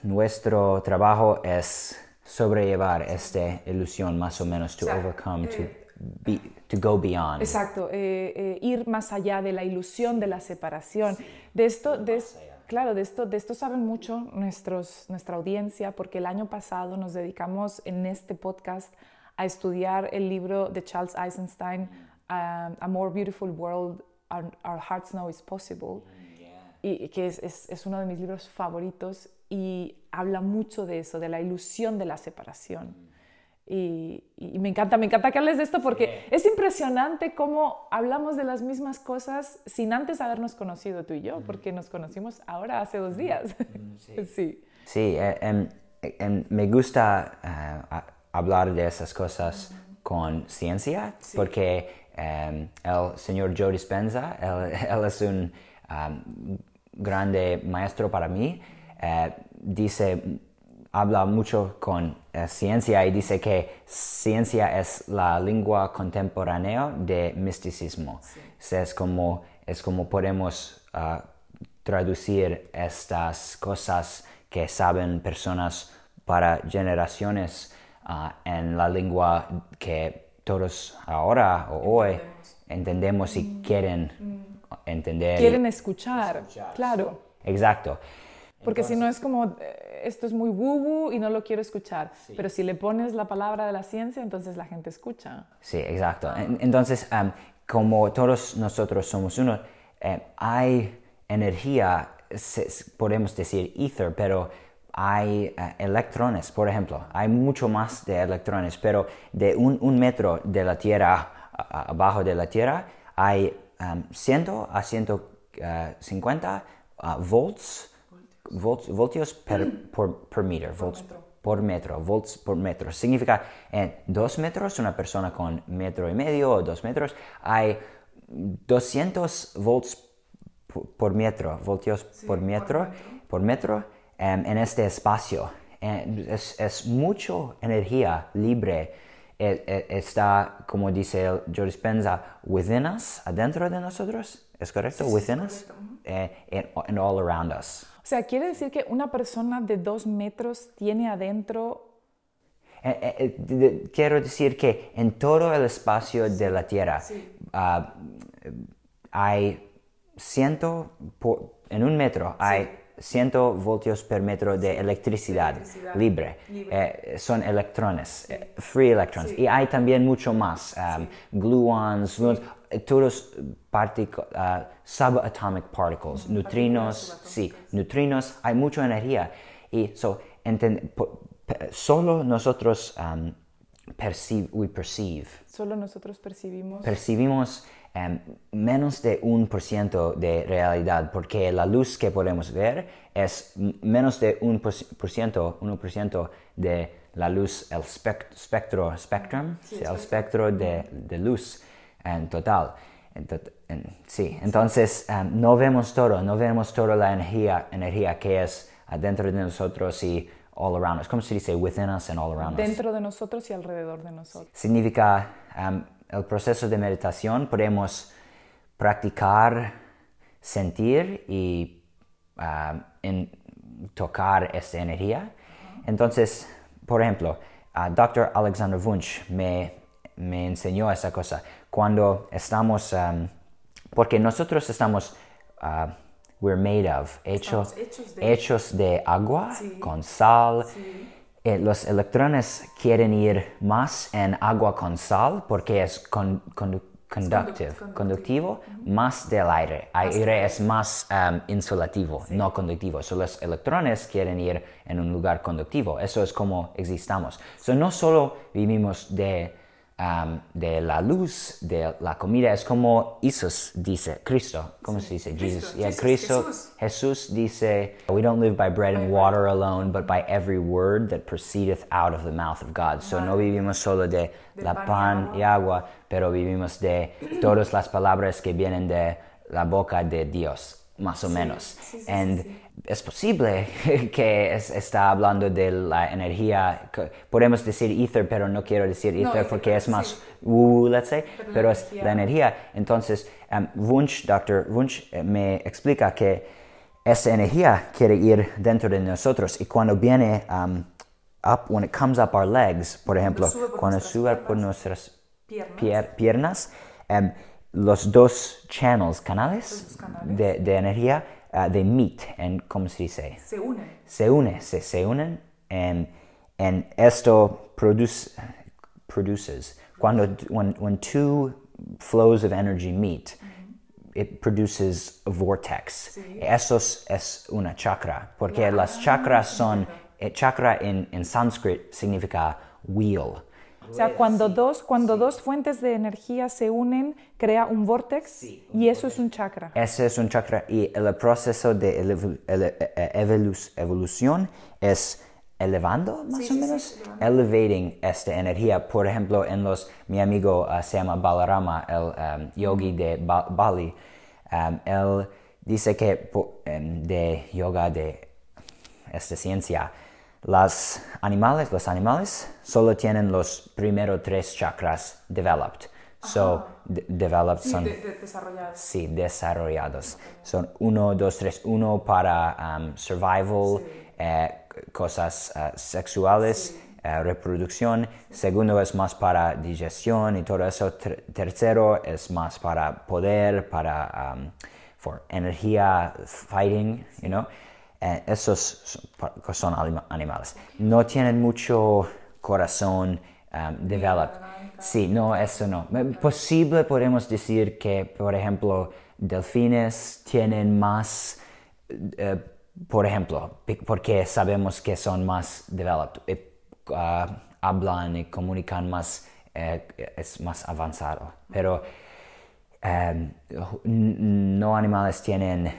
S1: nuestro trabajo es sobrellevar esta ilusión más o menos to
S3: sea,
S1: overcome, to,
S3: eh,
S1: be, to go beyond.
S2: Exacto, eh, eh, ir más allá de la ilusión de la separación. de esto, de, claro, de esto, de esto saben mucho nuestros, nuestra audiencia, porque el año pasado nos dedicamos en este podcast a estudiar el libro de Charles Eisenstein, um, A More Beautiful World, Our, Our Hearts Know Is Possible, y que es, es- es uno de mis libros favoritos y habla mucho de eso, de la ilusión de la separación. Y, y me encanta, me encanta que hables de esto porque es impresionante cómo hablamos de las mismas cosas sin antes habernos conocido tú y yo, porque nos conocimos ahora hace dos días. [LAUGHS] sí.
S1: Sí, eh, em, em, me gusta eh, hablar de esas cosas con ciencia porque em, el señor Joe Dispenza, él, [LAUGHS] él es un um, grande maestro para mí, eh, dice, habla mucho con eh, ciencia y dice que ciencia es la lengua contemporánea de misticismo. O sea, es, como, es como podemos ah, traducir estas cosas que saben personas para generaciones ah, en la lengua que todos ahora o hoy entendemos y quieren entender.
S2: Quieren escuchar, claro.
S1: Exacto.
S2: Porque si no es como, eh, esto es muy woo y no lo quiero escuchar. Pero si le pones la palabra de la ciencia, entonces la gente escucha.
S1: Sí, exacto. En- Entonces, am, como todos nosotros somos uno, eh, hay energía, podemos decir ether, pero hay eh, electrones, por ejemplo. Hay mucho más de electrones, pero de un, un metro de la Tierra a- a- abajo de la Tierra hay am, 100 a 150 ah, volts, volts, voltios per, por, per meter, volts por metro, volts por metro. Significa en dos metros, una persona con metro y medio o dos metros, hay 200 volts por, por metro, voltios por metro, por metro em, en este espacio. Eh, es, es mucho energía libre. Eh, eh, está, como dice Joe Dispenza, within us, adentro de nosotros. ¿Es correcto? within us. Eh, and, and all around us.
S2: O sea, quiere decir que una persona de dos metros tiene adentro
S1: Eh, eh, eh, quiero decir que en todo el espacio de la Tierra ah, hay ciento, por- en un metro hay 100 voltios per metro de electricidad,
S3: electricidad
S1: libre.
S3: libre.
S1: Eh, son electrones, eh, free electrons. Y hay también mucho más, um, gluons, gluons, eh, todos partico- ah, subatomic particles, neutrinos, sí, neutrinos, hay mucha energía. Y so, solo nosotros um, perceive, we perceive,
S2: Solo nosotros percibimos.
S1: percibimos em, menos de un por ciento de realidad, porque la luz que podemos ver es menos de un por ci- por ciento, uno por ciento de la luz, el spec- espectro, spectrum, sí, el espectro de, de luz en total. Entonces, en- sí, entonces um, no vemos todo, no vemos toda la energía, energía que es adentro de nosotros y all around us. ¿Cómo se dice? Within us and all around us.
S2: Dentro de nosotros y alrededor de nosotros.
S1: Significa um, el proceso de meditación, podemos practicar, sentir y um, en- tocar esta energía. Entonces, por ejemplo, uh, Dr. Alexander Wunsch me, me enseñó esa cosa. Cuando estamos, um, porque nosotros estamos, uh, we're made of, hecho-
S2: hechos de-
S1: hechos de agua
S2: Sí.
S1: con sal.
S2: Sí.
S1: Eh, los electrones quieren ir más en agua con sal porque es con, condu- conductive,
S2: conductivo.
S1: conductivo, más del aire. Aire es más um, insulativo, no conductivo. So, los electrones quieren ir en un lugar conductivo. Eso es como existamos. So, no solo vivimos de, um, de la luz, de la comida, es como Jesús dice, Cristo, ¿cómo se dice? Jesus. Yeah,
S2: Jesus,
S1: Cristo,
S2: Jesús.
S1: Jesús dice, We don't live by bread and water alone, but by every word that proceedeth out of the mouth of God. So no vivimos solo de, la
S2: pan y
S1: pan y agua, pero vivimos de todas las palabras que vienen de la boca de Dios, más o menos. And es posible [LAUGHS] que es- está hablando de la energía, podemos decir ether, pero no quiero decir ether
S2: ether,
S1: porque es
S2: sí.
S1: más let's say,
S2: Pero la
S1: pero es
S2: energía.
S1: la energía. Entonces, um, Wunsch, Dr. Wunsch eh, me explica que esa energía quiere ir dentro de nosotros y cuando viene um, up, when it comes up our legs, por ejemplo,
S2: sube por
S1: cuando
S2: nuestras
S1: sube por nuestras
S2: Piernas.
S1: pier- piernas, um, los dos channels, canales,
S2: canales.
S1: De, de energía, uh, they meet, en, ¿cómo se dice?
S2: Se unen.
S1: se unen, se, se unen and, and esto produce, produces. Cuando, when, when two flows of energy meet, it produces a vortex. Eso es, una chakra, porque las chakras son, eh, chakra en, en sánscrito significa wheel.
S2: O sea, cuando dos, cuando dos fuentes de energía se unen, crea un vortex y eso es un chakra.
S1: Ese es un chakra y el proceso de ele- eh, evolu- evolución es elevando, más o menos, elevating esta energía. Por ejemplo, en los, mi amigo uh, se llama Balarama, el um, yogi de Ba- Bali, um, él dice que em, de yoga, de esta ciencia, los animales, los animales solo tienen los primeros tres chakras developed. So, de- developed son...
S2: desarrolladas.
S1: Sí, desarrollados. Son uno, dos, tres. Uno para um, survival, eh, cosas uh, sexuales, eh, reproducción. Segundo es más para digestión y todo eso. Ter- tercero es más para poder, para um, for energía, fighting, you know. Eh, esos son, anima- animales. No tienen mucho corazón um, developed. Sí, no, eso no. Eh, Posible podemos decir que, por ejemplo, delfines tienen más, eh, por ejemplo, porque sabemos que son más developed, eh, ah, hablan y comunican más, es más avanzado. Pero n- no animales tienen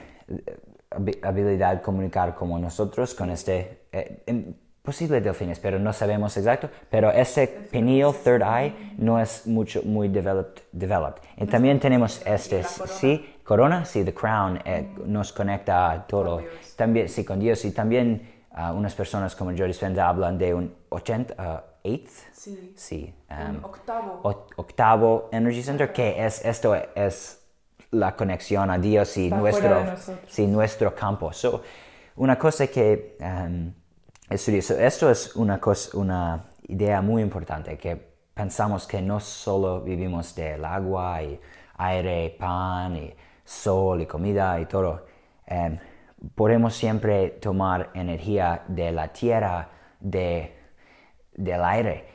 S1: habilidad comunicar como nosotros con este, eh, posible delfines, pero no sabemos exacto, pero ese pineal third eye no es mucho, muy developed. developed. Y también tenemos este, sí, corona, sí, the crown, eh, nos conecta a todo. También, sí, con Dios, y también ah, unas personas como Joe Dispenza hablan de un 80, ah, eighth,
S2: Sí.
S1: sí, um,
S2: octavo.
S1: o- octavo Energy Center, que es esto es la conexión a Dios y
S2: Está
S1: nuestro, sí, nuestro campo. So, una cosa que um, estudié, so, esto es una, cosa, una idea muy importante, que pensamos que no solo vivimos del agua y aire, pan y sol y comida y todo. Em, podemos siempre tomar energía de la tierra, de, del aire.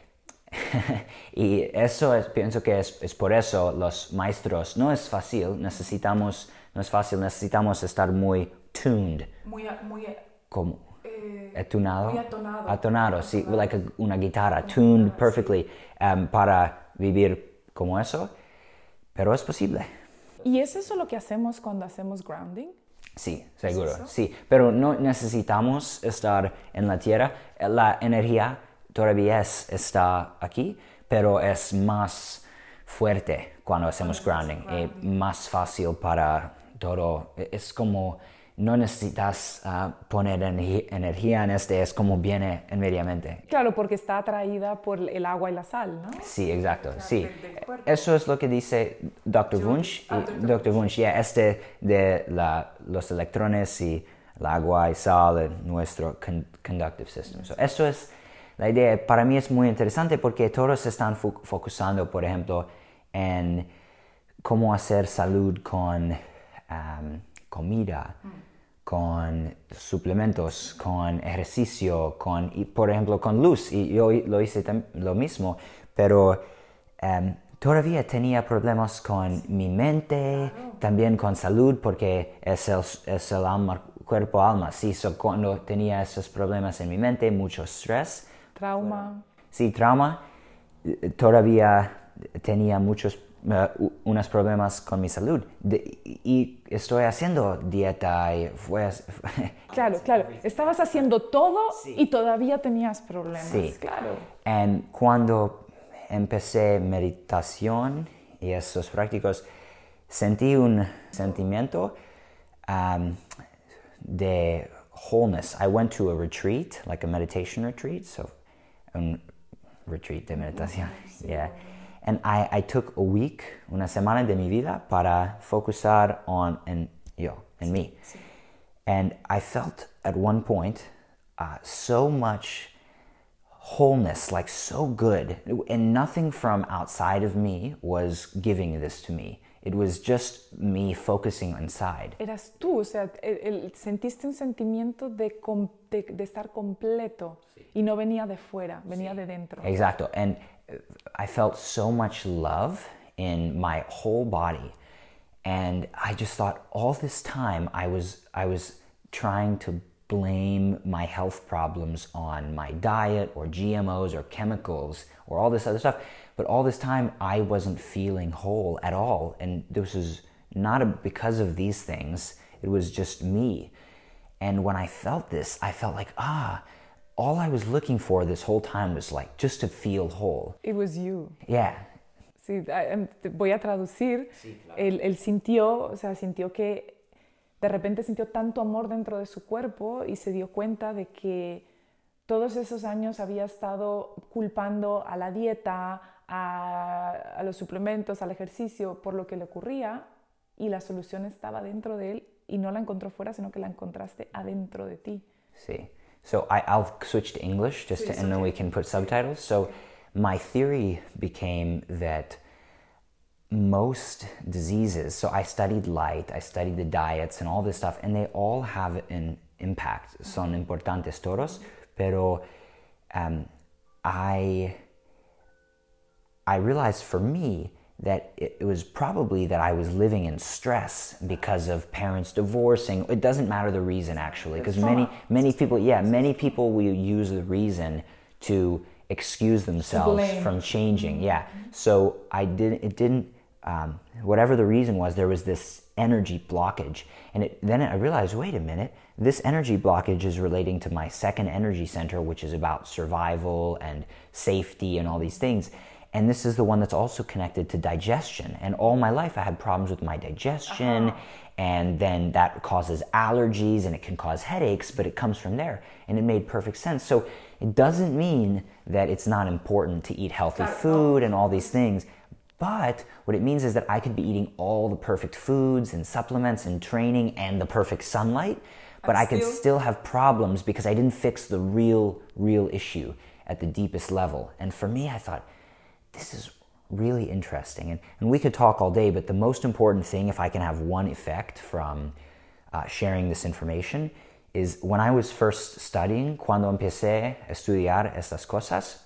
S1: [LAUGHS] y eso es, pienso que es, es por eso los maestros, no es fácil, necesitamos, no es fácil, necesitamos estar muy tuned,
S2: Muy, muy
S1: como
S2: eh,
S1: atunado,
S2: muy atonado.
S1: atonado, sí, like a- una guitarra, tuned perfectly um, para vivir como eso, pero es posible.
S2: ¿Y es eso lo que hacemos cuando hacemos grounding?
S1: Sí, seguro, sí, pero no necesitamos estar en la tierra, la energía todavía es, está aquí, pero es más fuerte cuando hacemos grounding, y más fácil para todo. Es como no necesitas ah, poner energía en este, es como viene inmediatamente.
S2: Claro, porque está atraída por el agua y la sal, ¿no?
S1: Sí, exacto, sí. Eso es lo que dice Dr. Wunsch. Ah, Dr. Wunsch, yeah, este de la, los electrones y el agua y sal de nuestro conductive system. So, eso es la idea. Para mí es muy interesante porque todos están focusando, por ejemplo, en cómo hacer salud con comida. Mm con suplementos, con ejercicio, con, y por ejemplo, con luz. Y yo lo hice lo mismo, pero em, todavía tenía problemas con mi mente, también con salud, porque es el, es el alma, cuerpo-alma. Sí, cuando tenía esos problemas en mi mente, mucho estrés.
S2: Trauma.
S1: Sí, trauma. Todavía tenía muchos uh, unos problemas con mi salud y estoy haciendo dieta y fue... [LAUGHS]
S2: claro, claro. Estabas haciendo todo y todavía tenías problemas. Sí. Claro.
S1: Y cuando empecé meditación y esos prácticos, sentí un sentimiento um, de wholeness. I went to a retreat, like a meditation retreat, so un retreat de meditación. Yeah. And I, I took a week, una semana de mi vida para focusar on en yo, en mí. And I felt at one point uh, so much wholeness, like so good. And nothing from outside of me was giving this to me. It was just me focusing inside.
S2: Eras tú, o sea, el, el, sentiste un sentimiento de, de, de estar completo sí. y no venía de fuera, venía sí. de dentro.
S1: Exacto. And uh, I felt so much love in my whole body. And I just thought all this time I was I was trying to blame my health problems on my diet or GMOs or chemicals or all this other stuff. But all this time I wasn't feeling whole at all. And this was not a, because of these things, it was just me. And when I felt this, I felt like, ah, all I was looking for this whole time was like just to feel whole.
S2: It was you.
S1: Yeah.
S2: Sí, voy a traducir. Sí, claro. él, él sintió, o sea, sintió que de repente sintió tanto amor dentro de su cuerpo y se dio cuenta de que todos esos años había estado culpando a la dieta, a, a, los suplementos, al ejercicio por lo que le ocurría y la solución estaba dentro de él y no la encontró fuera, sino que la encontraste adentro de ti.
S1: Sí. So I, I'll switch to English just to, and then we can put subtitles. So my theory became that most diseases, so I studied light, I studied the diets and all this stuff, and they all have an impact. Son importantes todos, pero um, I I realized for me that it was probably that I was living in stress because of parents divorcing. It doesn't matter the reason actually, because many many people, yeah, many people will use the reason to excuse themselves from changing. Yeah. So I didn't. It didn't. Um, whatever the reason was, there was this energy blockage, and it, then I realized, wait a minute, this energy blockage is relating to my second energy center, which is about survival and safety and all these things. And this is the one that's also connected to digestion. And all my life I had problems with my digestion. Uh-huh. And then that causes allergies and it can cause headaches, but it comes from there. And it made perfect sense. So it doesn't mean that it's not important to eat healthy food and all these things. But what it means is that I could be eating all the perfect foods and supplements and training and the perfect sunlight, but I could still have problems because I didn't fix the real, real issue at the deepest level. And for me, I thought, this is really interesting. And, and we could talk all day, but the most important thing, if I can have one effect from uh, sharing this information, is when I was first studying, cuando empecé a estudiar estas cosas,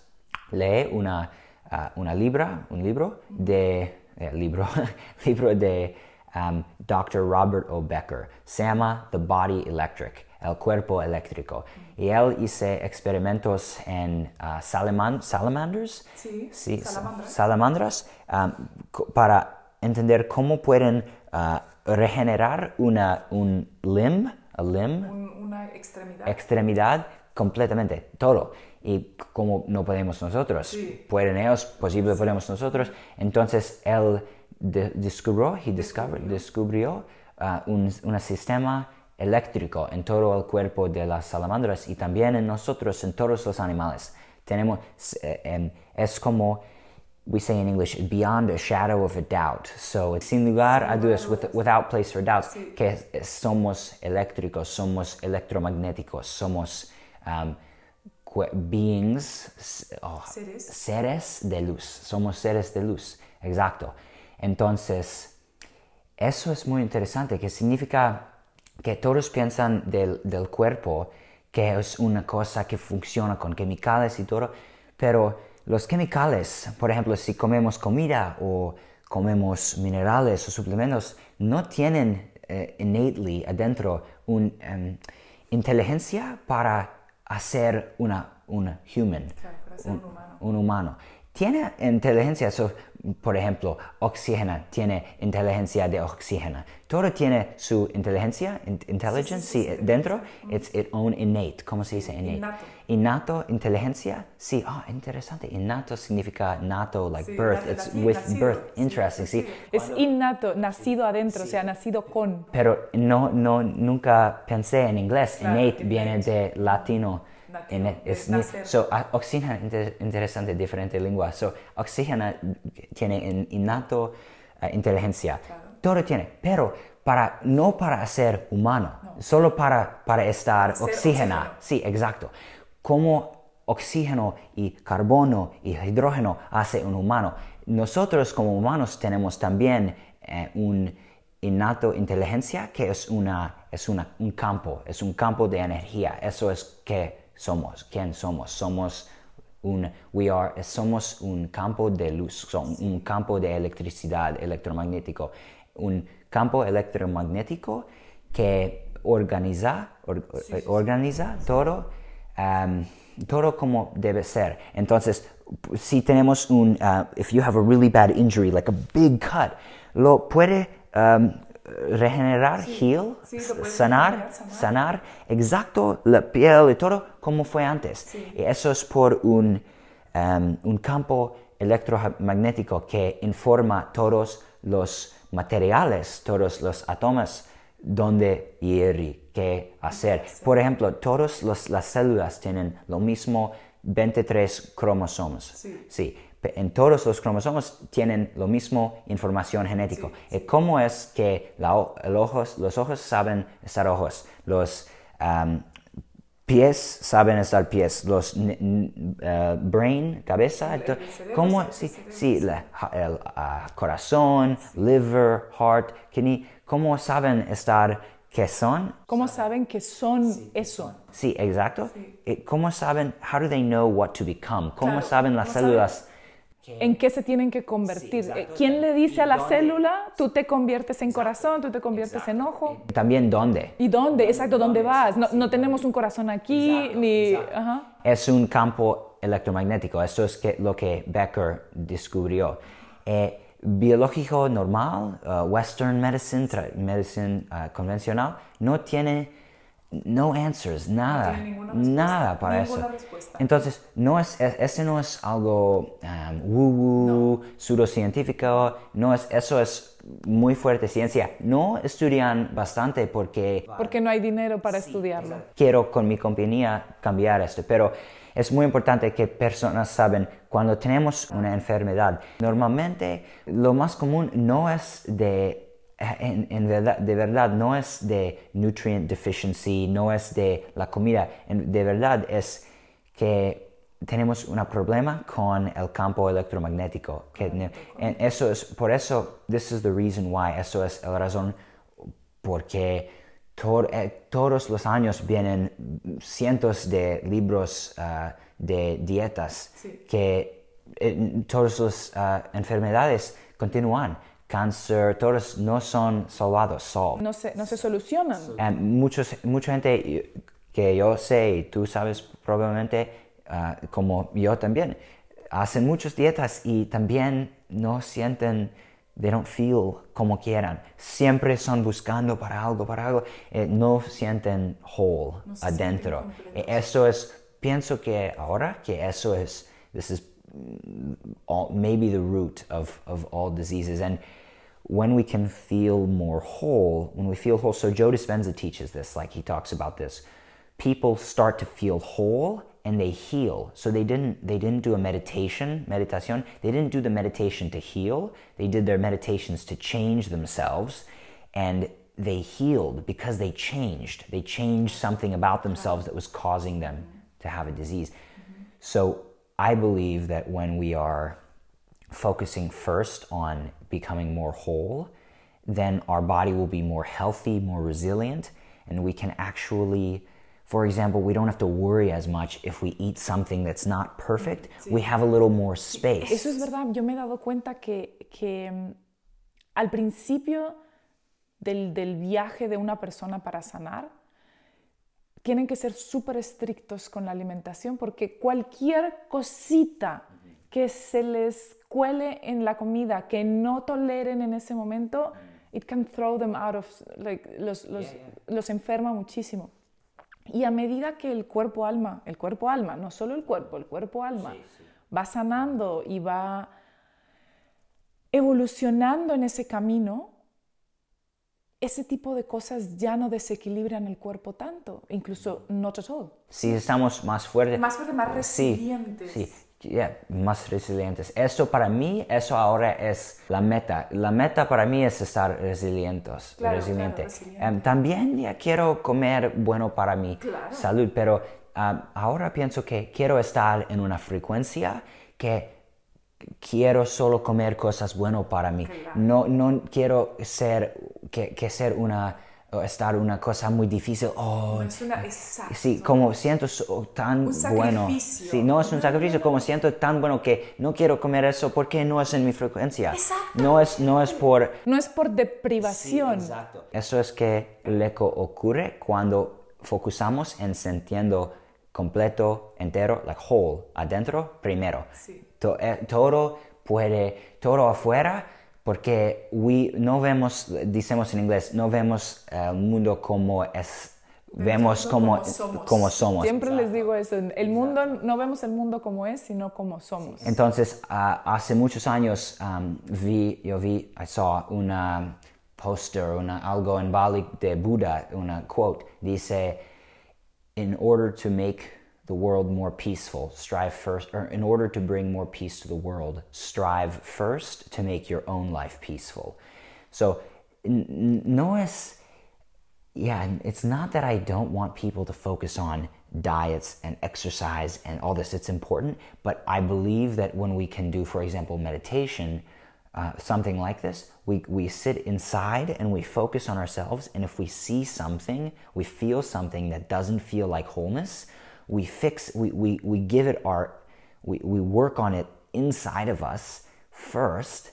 S1: leí una, uh, una libra, un libro de, eh, libro, [LAUGHS] libro de um, Dr. Robert O. Becker, se llama The Body Electric, el cuerpo eléctrico. Y él hizo experimentos en uh, salamanders,
S2: sí, sí, salamandras,
S1: salamandras um, para entender cómo pueden uh, regenerar una, un limb, a limb
S2: un, una extremidad.
S1: extremidad completamente, todo. Y como no podemos nosotros, pueden ellos, posible podemos nosotros. Entonces él descubrió, he descubrió uh, un, un sistema eléctrico en todo el cuerpo de las salamandras y también en nosotros, en todos los animales. Tenemos, eh, es como, we say in English, beyond a shadow of a doubt. So, sin lugar a dudas, without place for doubts, que somos eléctricos, somos electromagnéticos, somos um, beings, oh, ¿Seres? seres de luz, somos seres de luz, exacto. Entonces, eso es muy interesante, que significa que todos piensan del, del, cuerpo que es una cosa que funciona con químicos y todo, pero los químicos, por ejemplo, si comemos comida o comemos minerales o suplementos, no tienen uh, innately adentro una um, inteligencia para hacer una, una human, un, humano. un, humano. Tiene inteligencia, eso por ejemplo, oxígeno tiene inteligencia de oxígeno. Todo tiene su inteligencia, intelligence, dentro. It's its own innate. ¿Cómo se dice innate? Innato. Innato, inteligencia. Sí, ah, interesante. Innato significa nato, like birth. It's with birth. Interesting, sí.
S2: Es innato, nacido adentro, o sea, nacido con.
S1: Pero no, no, nunca pensé en inglés. innate viene de latino es, so, oxígeno interesante, diferente lengua. So, oxígeno tiene innato uh, inteligencia. Todo tiene, pero para, no para ser humano, solo para, para estar oxígeno. Sí, exacto. Como oxígeno y carbono y hidrógeno hace un humano. Nosotros como humanos tenemos también eh, un innato inteligencia que es, una, es una, un campo, es un campo de energía. Eso es que somos, quién somos. Somos un, we are, somos un campo de luz, un campo de electricidad electromagnético, un campo electromagnético que organiza, organiza todo, um, todo como debe ser. Entonces, si tenemos un, uh, if you have a really bad injury, like a big cut, lo puede um, regenerar, heal, sanar, sanar, exacto la piel y todo como fue antes. Y eso es por un, um, un campo electromagnético que informa todos los materiales, todos los átomos, dónde ir y qué hacer. Por ejemplo, todas las células tienen lo mismo 23 cromosomas. sí en todos los cromosomas tienen lo mismo información genética. ¿Y cómo es que los ojos saben estar ojos? Los pies saben estar pies, los uh, brain, cabeza, ¿cómo? Sí, sí el ah, corazón, liver, heart, kidney, ¿cómo saben estar que son?
S2: ¿Cómo saben que son eso?
S1: Sí, exacto. ¿Cómo saben, how do they know what to become? ¿Cómo saben las células?
S2: En qué se tienen que convertir. Eh, ¿Quién le dice a la célula, tú te conviertes en corazón, tú te conviertes en ojo?
S1: También dónde.
S2: ¿Y dónde? Exacto, ¿dónde vas? No, tenemos un corazón aquí, ni...
S1: Es un campo electromagnético, eso es que, lo que Becker descubrió. Eh, biológico normal, uh, Western medicine, medicine uh, convencional, no tiene no answers, nada, nada para eso. Entonces, no es, ese no es algo um, woo woo, pseudocientífico, no es, eso es muy fuerte ciencia. No estudian bastante porque...
S2: Porque no hay dinero para estudiarlo.
S1: Quiero con mi compañía cambiar esto, pero es muy importante que personas saben cuando tenemos una enfermedad. Normalmente lo más común no es de en, verdad, de verdad no es de nutrient deficiency, no es de la comida, de verdad es que tenemos un problema con el campo electromagnético. Que, eso es, por eso, this is the reason why, eso es la razón porque eh, todos los años vienen cientos de libros ah, de dietas que eh, todas las ah, enfermedades continúan cáncer, todos no son salvados.
S2: No se, no se solucionan.
S1: muchos, mucha gente que yo sé, y tú sabes probablemente, ah, como yo también, hacen muchas dietas y también no sienten they don't feel como quieran. Siempre son buscando para algo, para algo. Eh, no sienten whole adentro. E eso es, pienso que ahora que eso es, this is mm, all, maybe the root of, of all diseases. And when we can feel more whole, when we feel whole, so Joe Dispenza teaches this, like he talks about this. People start to feel whole and they heal. So they didn't they didn't do a meditation, meditation. They didn't do the meditation to heal. They did their meditations to change themselves and they healed because they changed. They changed something about themselves that was causing them to have a disease. So I believe that when we are focusing first on becoming more whole, then our body will be more healthy, more resilient, and we can actually for example, we don't have to worry as much if we eat something that's not perfect. Sí. We have a little more space.
S2: Eso es verdad. Yo me he dado cuenta que, que um, al principio del, del, viaje de una persona para sanar, tienen que ser súper estrictos con la alimentación porque cualquier cosita que se les cuele en la comida, que no toleren en ese momento, it can throw them out of, like, los, los, yeah, yeah. los enferma muchísimo. Y a medida que el cuerpo-alma, el cuerpo-alma, no solo el cuerpo, el cuerpo-alma, sí, sí. va sanando y va evolucionando en ese camino, ese tipo de cosas ya no desequilibran el cuerpo tanto, incluso not at all.
S1: Sí, estamos más fuertes.
S2: Más fuertes, más resilientes.
S1: Sí, sí yeah, más resilientes. Eso para mí, eso ahora es la meta. La meta para mí es estar resilientes,
S2: claro,
S1: resiliente.
S2: Claro, resiliente.
S1: um, también ya quiero comer bueno para mi
S2: claro.
S1: salud, pero um, ahora pienso que quiero estar en una frecuencia que quiero solo comer cosas buenas para mí. No, no quiero ser, que, que ser una estar una cosa muy difícil. Oh,
S2: no es una, exacto.
S1: Sí, como siento tan
S2: un
S1: bueno. Sí, no es un sacrificio, como siento tan bueno que no quiero comer eso porque no es en mi frecuencia.
S2: Exacto.
S1: No es, no es por...
S2: No es por deprivación.
S1: Sí, exacto. Eso es que le ocurre cuando focusamos en sintiendo completo, entero, like whole, adentro primero.
S2: Sí.
S1: To, eh, todo puede, todo afuera porque we, no vemos, decimos en inglés, no vemos el mundo como es, vemos como,
S2: como, somos.
S1: como somos.
S2: Siempre les digo eso, el mundo, no vemos el mundo como es, sino como somos.
S1: Entonces, uh, hace muchos años um, vi, yo vi, I saw una poster, una, algo en Bali de Buda, una quote, dice, in order to make the world more peaceful, strive first, or in order to bring more peace to the world, strive first to make your own life peaceful. So, no es, yeah, it's not that I don't want people to focus on diets and exercise and all this, it's important, but I believe that when we can do, for example, meditation, uh, something like this, we, we sit inside and we focus on ourselves, and if we see something, we feel something that doesn't feel like wholeness, we fix we, we, we give it our we, we work on it inside of us first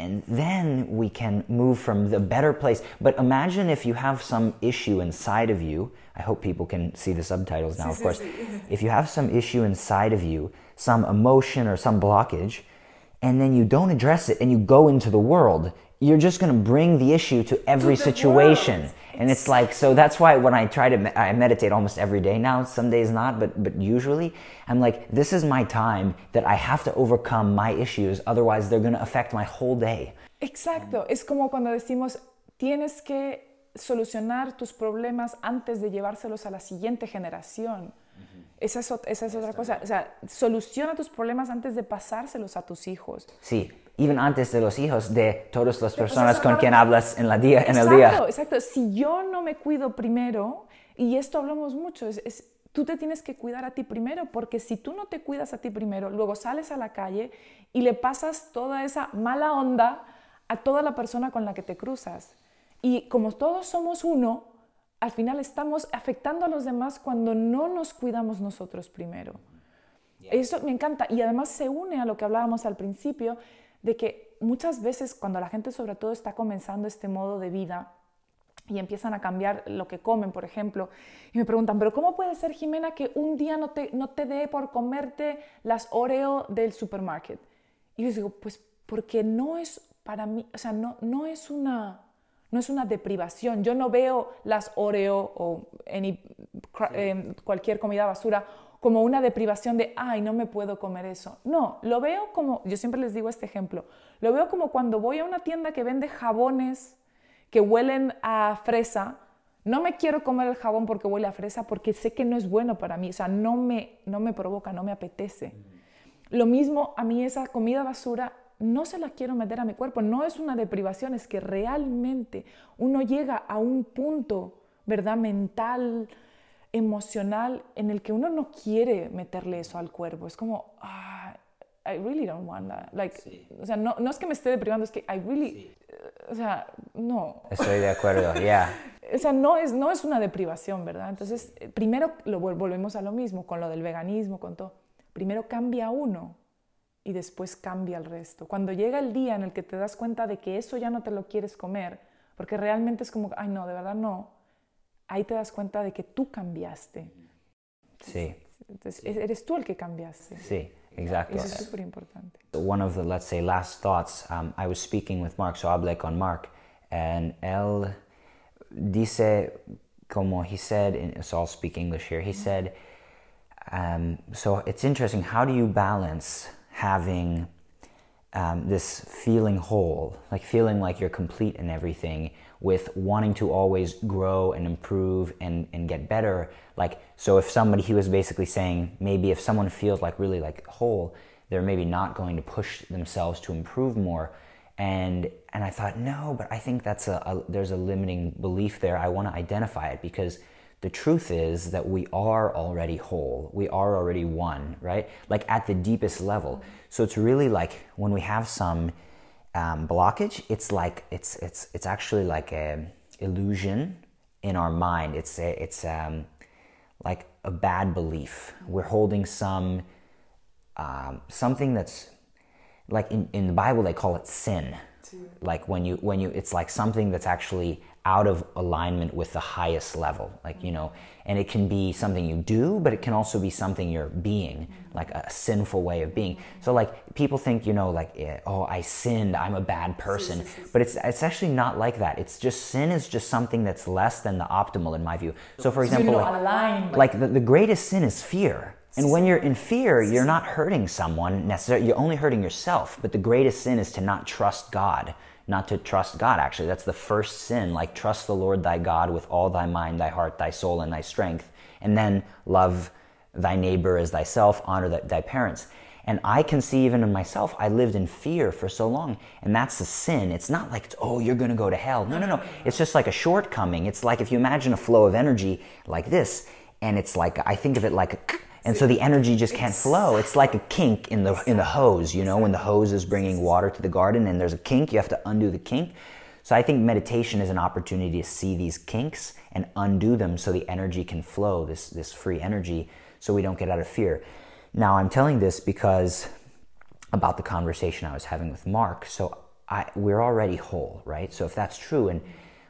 S1: and then we can move from the better place. But imagine if you have some issue inside of you. I hope people can see the subtitles now of [LAUGHS] course. If you have some issue inside of you some emotion or some blockage and then you don't address it and you go into the world you're just going to bring the issue to every
S2: to
S1: situation.
S2: world.
S1: and it's like so that's why when i try to me- i meditate almost every day now some days not but but usually i'm like this is my time that i have to overcome my issues otherwise they're going to affect my whole day.
S2: Exacto. Es como cuando decimos tienes que solucionar tus problemas antes de llevárselos a la siguiente generación. Mm-hmm. Esa es, esa es otra cosa. O sea, soluciona tus problemas antes de pasárselos a tus hijos.
S1: Sí, even antes de los hijos de todas las personas con quien hablas en, la día, en el día.
S2: Exacto, exacto. Si yo no me cuido primero, y esto hablamos mucho, es, es, tú te tienes que cuidar a ti primero, porque si tú no te cuidas a ti primero, luego sales a la calle y le pasas toda esa mala onda a toda la persona con la que te cruzas. Y como todos somos uno, al final estamos afectando a los demás cuando no nos cuidamos nosotros primero. Eso me encanta y además se une a lo que hablábamos al principio de que muchas veces cuando la gente sobre todo está comenzando este modo de vida y empiezan a cambiar lo que comen, por ejemplo, y me preguntan, pero ¿cómo puede ser, Jimena, que un día no te, no te dé por comerte las Oreo del supermarket? Y yo les digo, pues porque no es para mí, o sea, no, no es una no es una deprivación. Yo no veo las Oreo o em, cualquier comida basura como una deprivación de, ay, no me puedo comer eso. No, lo veo como, yo siempre les digo este ejemplo, lo veo como cuando voy a una tienda que vende jabones que huelen a fresa, no me quiero comer el jabón porque huele a fresa porque sé que no es bueno para mí, o sea, no me, no me provoca, no me apetece. Lo mismo a mí esa comida basura no se la quiero meter a mi cuerpo, no es una deprivación, es que realmente uno llega a un punto, ¿verdad? Mental, emocional, en el que uno no quiere meterle eso al cuerpo. Es como, ah, I really don't want that. Like, O sea, no, no, es que me esté deprivando, es que I really, o sea, no.
S1: Estoy de acuerdo, ya. [LAUGHS]
S2: O sea, no es, no es una deprivación, ¿verdad? Entonces, primero lo volvemos a lo mismo, con lo del veganismo, con todo. Primero cambia uno y después cambia el resto. Cuando llega el día en el que te das cuenta de que eso ya no te lo quieres comer, porque realmente es como, ay no, de verdad no, ahí te das cuenta de que tú cambiaste.
S1: Sí.
S2: Entonces, eres tú el que cambiaste.
S1: Sí, exacto.
S2: Eso es súper importante.
S1: One of the, let's say, last thoughts, um, I was speaking with Mark, so hablé con Mark, and él dice, como he said, in, so I'll speak English here, he said, um, so it's interesting, how do you balance having um, this feeling whole, like feeling like you're complete in everything, with wanting to always grow and improve and, and get better. Like, so if somebody, he was basically saying, maybe if someone feels like really like whole, they're maybe not going to push themselves to improve more. And, and I thought, no, but I think that's a, a there's a limiting belief there. I want to identify it because the truth is that we are already whole. We are already one, right? Like at the deepest level. So it's really like when we have some um, blockage, it's like it's it's it's actually like a illusion in our mind. It's a, it's um, like a bad belief. We're holding some um, something that's like in, in the Bible they call it sin. Like when you when you it's like something that's actually out of alignment with the highest level like you know and it can be something you do but it can also be something you're being like a sinful way of being. So like people think you know like eh, oh i sinned i'm a bad person. But it's it's actually not like that. It's just sin is just something that's less than the optimal in my view. So for example like, like the, the greatest sin is fear. And when you're in fear, you're not hurting someone necessarily, you're only hurting yourself. But the greatest sin is to not trust God not to trust God, actually. That's the first sin. Like, trust the Lord thy God with all thy mind, thy heart, thy soul, and thy strength. And then love thy neighbor as thyself, honor thy parents. And I can see even in myself, I lived in fear for so long. And that's a sin. It's not like, oh, you're going to go to hell. No, no, no. It's just like a shortcoming. It's like if you imagine a flow of energy like this, and it's like, I think of it like a and so the energy just can't flow. It's like a kink in the in the hose, you know, when the hose is bringing water to the garden and there's a kink, you have to undo the kink. So I think meditation is an opportunity to see these kinks and undo them so the energy can flow, this this free energy, so we don't get out of fear. Now I'm telling this because about the conversation I was having with Mark. So I, we're already whole, right? So if that's true and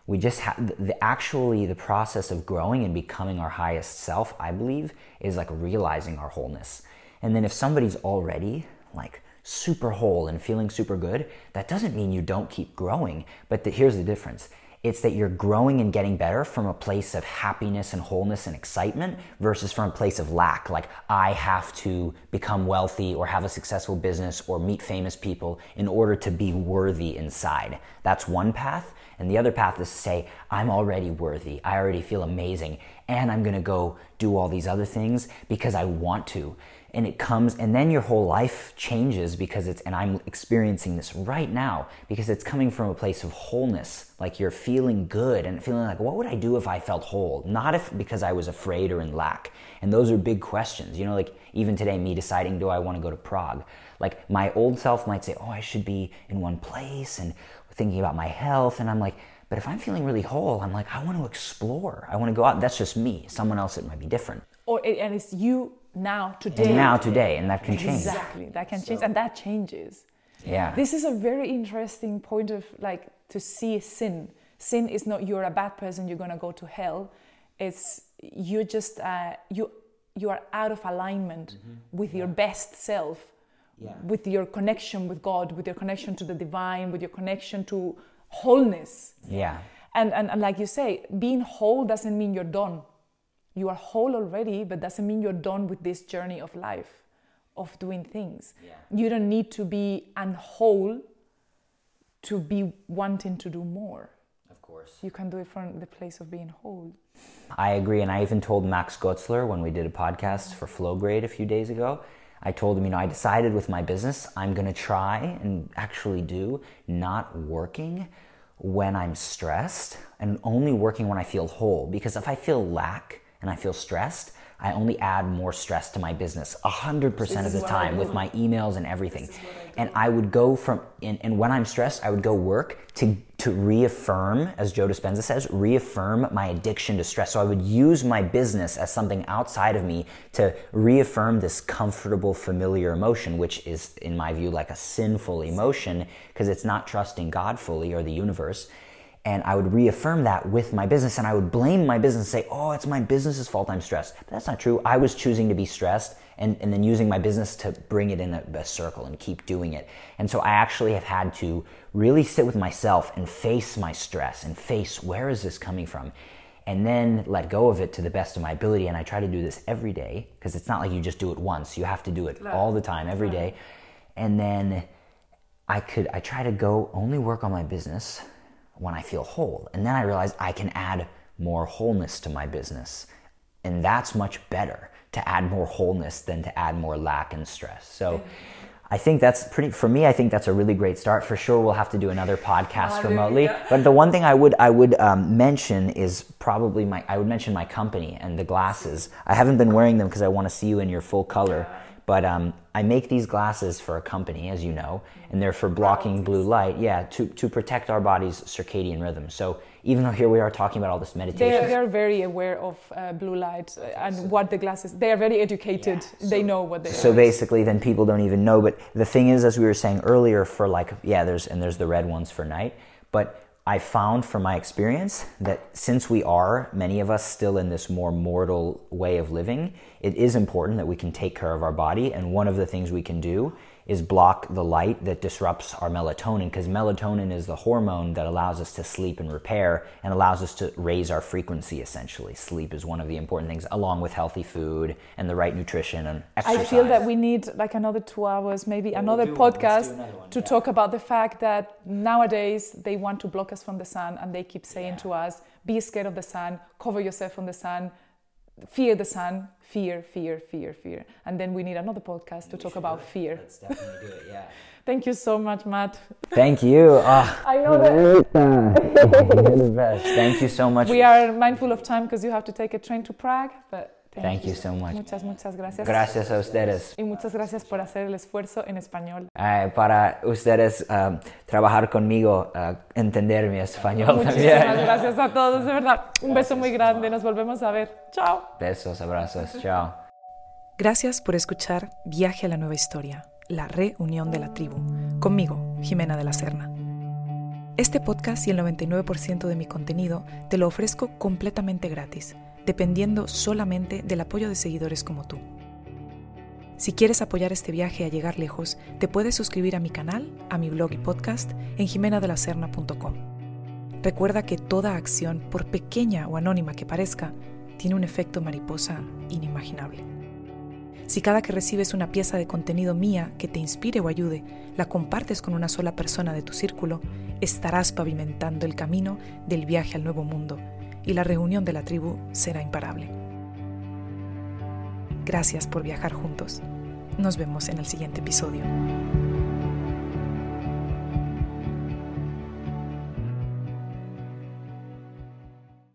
S1: we just have the, actually the process of growing and becoming our highest self i believe is like realizing our wholeness and then if somebody's already like super whole and feeling super good that doesn't mean you don't keep growing but the, here's the difference it's that you're growing and getting better from a place of happiness and wholeness and excitement versus from a place of lack. Like, I have to become wealthy or have a successful business or meet famous people in order to be worthy inside. That's one path. And the other path is to say, I'm already worthy. I already feel amazing. And I'm going to go do all these other things because I want to. And it comes, and then your whole life changes because it's, and I'm experiencing this right now because it's coming from a place of wholeness. Like you're feeling good and feeling like, what would I do if I felt whole? Not if because I was afraid or in lack. And those are big questions. You know, like even today, me deciding, do I want to go to Prague? Like my old self might say, oh, I should be in one place and thinking about my health. And I'm like, but if I'm feeling really whole, I'm like, I want to explore. I want to go out. That's just me. Someone else, it might be different.
S2: Or, and it's you now, today.
S1: And now, today. And that can change.
S2: Exactly. That can so, change. And that changes.
S1: Yeah.
S2: This is a very interesting point of like to see sin. Sin is not you're a bad person, you're going to go to hell. It's you just, uh, you, you are out of alignment mm-hmm. with yeah. your best self with your connection with God, with your connection to the divine, with your connection to wholeness.
S1: Yeah.
S2: And, and, and like you say, being whole doesn't mean you're done. You are whole already, but doesn't mean you're done with this journey of life, of doing things.
S1: Yeah.
S2: You don't need to be unwhole to be wanting to do more.
S1: Of course.
S2: You can do it from the place of being whole.
S1: I agree, and I even told Max Gotzler when we did a podcast for Flow Grade a few days ago. I told him, you know, I decided with my business, I'm going to try and actually do not working when I'm stressed and only working when I feel whole. Because if I feel lack and I feel stressed, I only add more stress to my business 100% of the time with my emails and everything. And I would go from, and, and when I'm stressed, I would go work to, to reaffirm, as Joe Dispenza says, reaffirm my addiction to stress. So I would use my business as something outside of me to reaffirm this comfortable, familiar emotion, which is, in my view, like a sinful emotion because it's not trusting God fully or the universe and I would reaffirm that with my business and I would blame my business and say, oh, it's my business's fault I'm stressed. But that's not true. I was choosing to be stressed and, and then using my business to bring it in a, a circle and keep doing it. And so I actually have had to really sit with myself and face my stress and face where is this coming from? And then let go of it to the best of my ability. And I try to do this every day because it's not like you just do it once. You have to do it all the time, every day. And then I could, I try to go only work on my business when I feel whole. And then I realized I can add more wholeness to my business. And that's much better to add more wholeness than to add more lack and stress. So I think that's pretty for me I think that's a really great start. For sure we'll have to do another podcast remotely. But the one thing I would I would um, mention is probably my I would mention my company and the glasses. I haven't been wearing them because I want to see you in your full color. But um, I make these glasses for a company, as you know, and they're for blocking blue light. Yeah, to, to protect our body's circadian rhythm. So even though here we are talking about all this meditation,
S2: They are, they are very aware of uh, blue light and what the glasses. They are very educated. they know what they
S1: so
S2: are.
S1: basically then people don't even know. But the thing is, as we were saying earlier, for like yeah, there's and there's the red ones for night, but I found from my experience that since we are, many of us, still in this more mortal way of living, it is important that we can take care of our body. And one of the things we can do is block the light that disrupts our melatonin, because melatonin is the hormone that allows us to sleep and repair and allows us to raise our frequency essentially. Sleep is one of the important things, along with healthy food and the right nutrition and exercise.
S2: I feel that we need like another two hours, maybe another
S1: do one.
S2: Podcast
S1: another one,
S2: to
S1: yeah.
S2: talk about the fact that nowadays they want to block us from the sun and they keep saying to us, be scared of the sun, cover yourself from the sun, fear the sun, fear, fear, fear, fear. And then we need another podcast to talk about fear.
S1: Let's definitely do it, yeah. [LAUGHS]
S2: Thank you so much, Matt.
S1: Thank you. Ah, [LAUGHS]
S2: I know that
S1: you're [LAUGHS] the best. Thank you so much.
S2: we are mindful of time because you have to take a train to Prague, but
S1: Thank you so much.
S2: Muchas, muchas gracias.
S1: Gracias a ustedes.
S2: Y muchas gracias por hacer el esfuerzo en español.
S1: Para ustedes um, trabajar conmigo, uh, entender mi español
S2: Muchísimas
S1: también.
S2: gracias a todos, de verdad. Un beso muy grande. Nos volvemos a ver. Chao.
S1: Besos, abrazos, chao.
S3: Gracias por escuchar Viaje a la Nueva Historia, la reunión de la tribu, conmigo, Jimena de la Serna. Este podcast y el 99% de mi contenido te lo ofrezco completamente gratis, dependiendo solamente del apoyo de seguidores como tú. Si quieres apoyar este viaje a llegar lejos, te puedes suscribir a mi canal, a mi blog y podcast en jimenadelacerna.com. Recuerda que toda acción, por pequeña o anónima que parezca, tiene un efecto mariposa inimaginable. Si cada que recibes una pieza de contenido mía que te inspire o ayude, la compartes con una sola persona de tu círculo, estarás pavimentando el camino del viaje al nuevo mundo y la reunión de la tribu será imparable. Gracias por viajar juntos. Nos vemos en el siguiente episodio.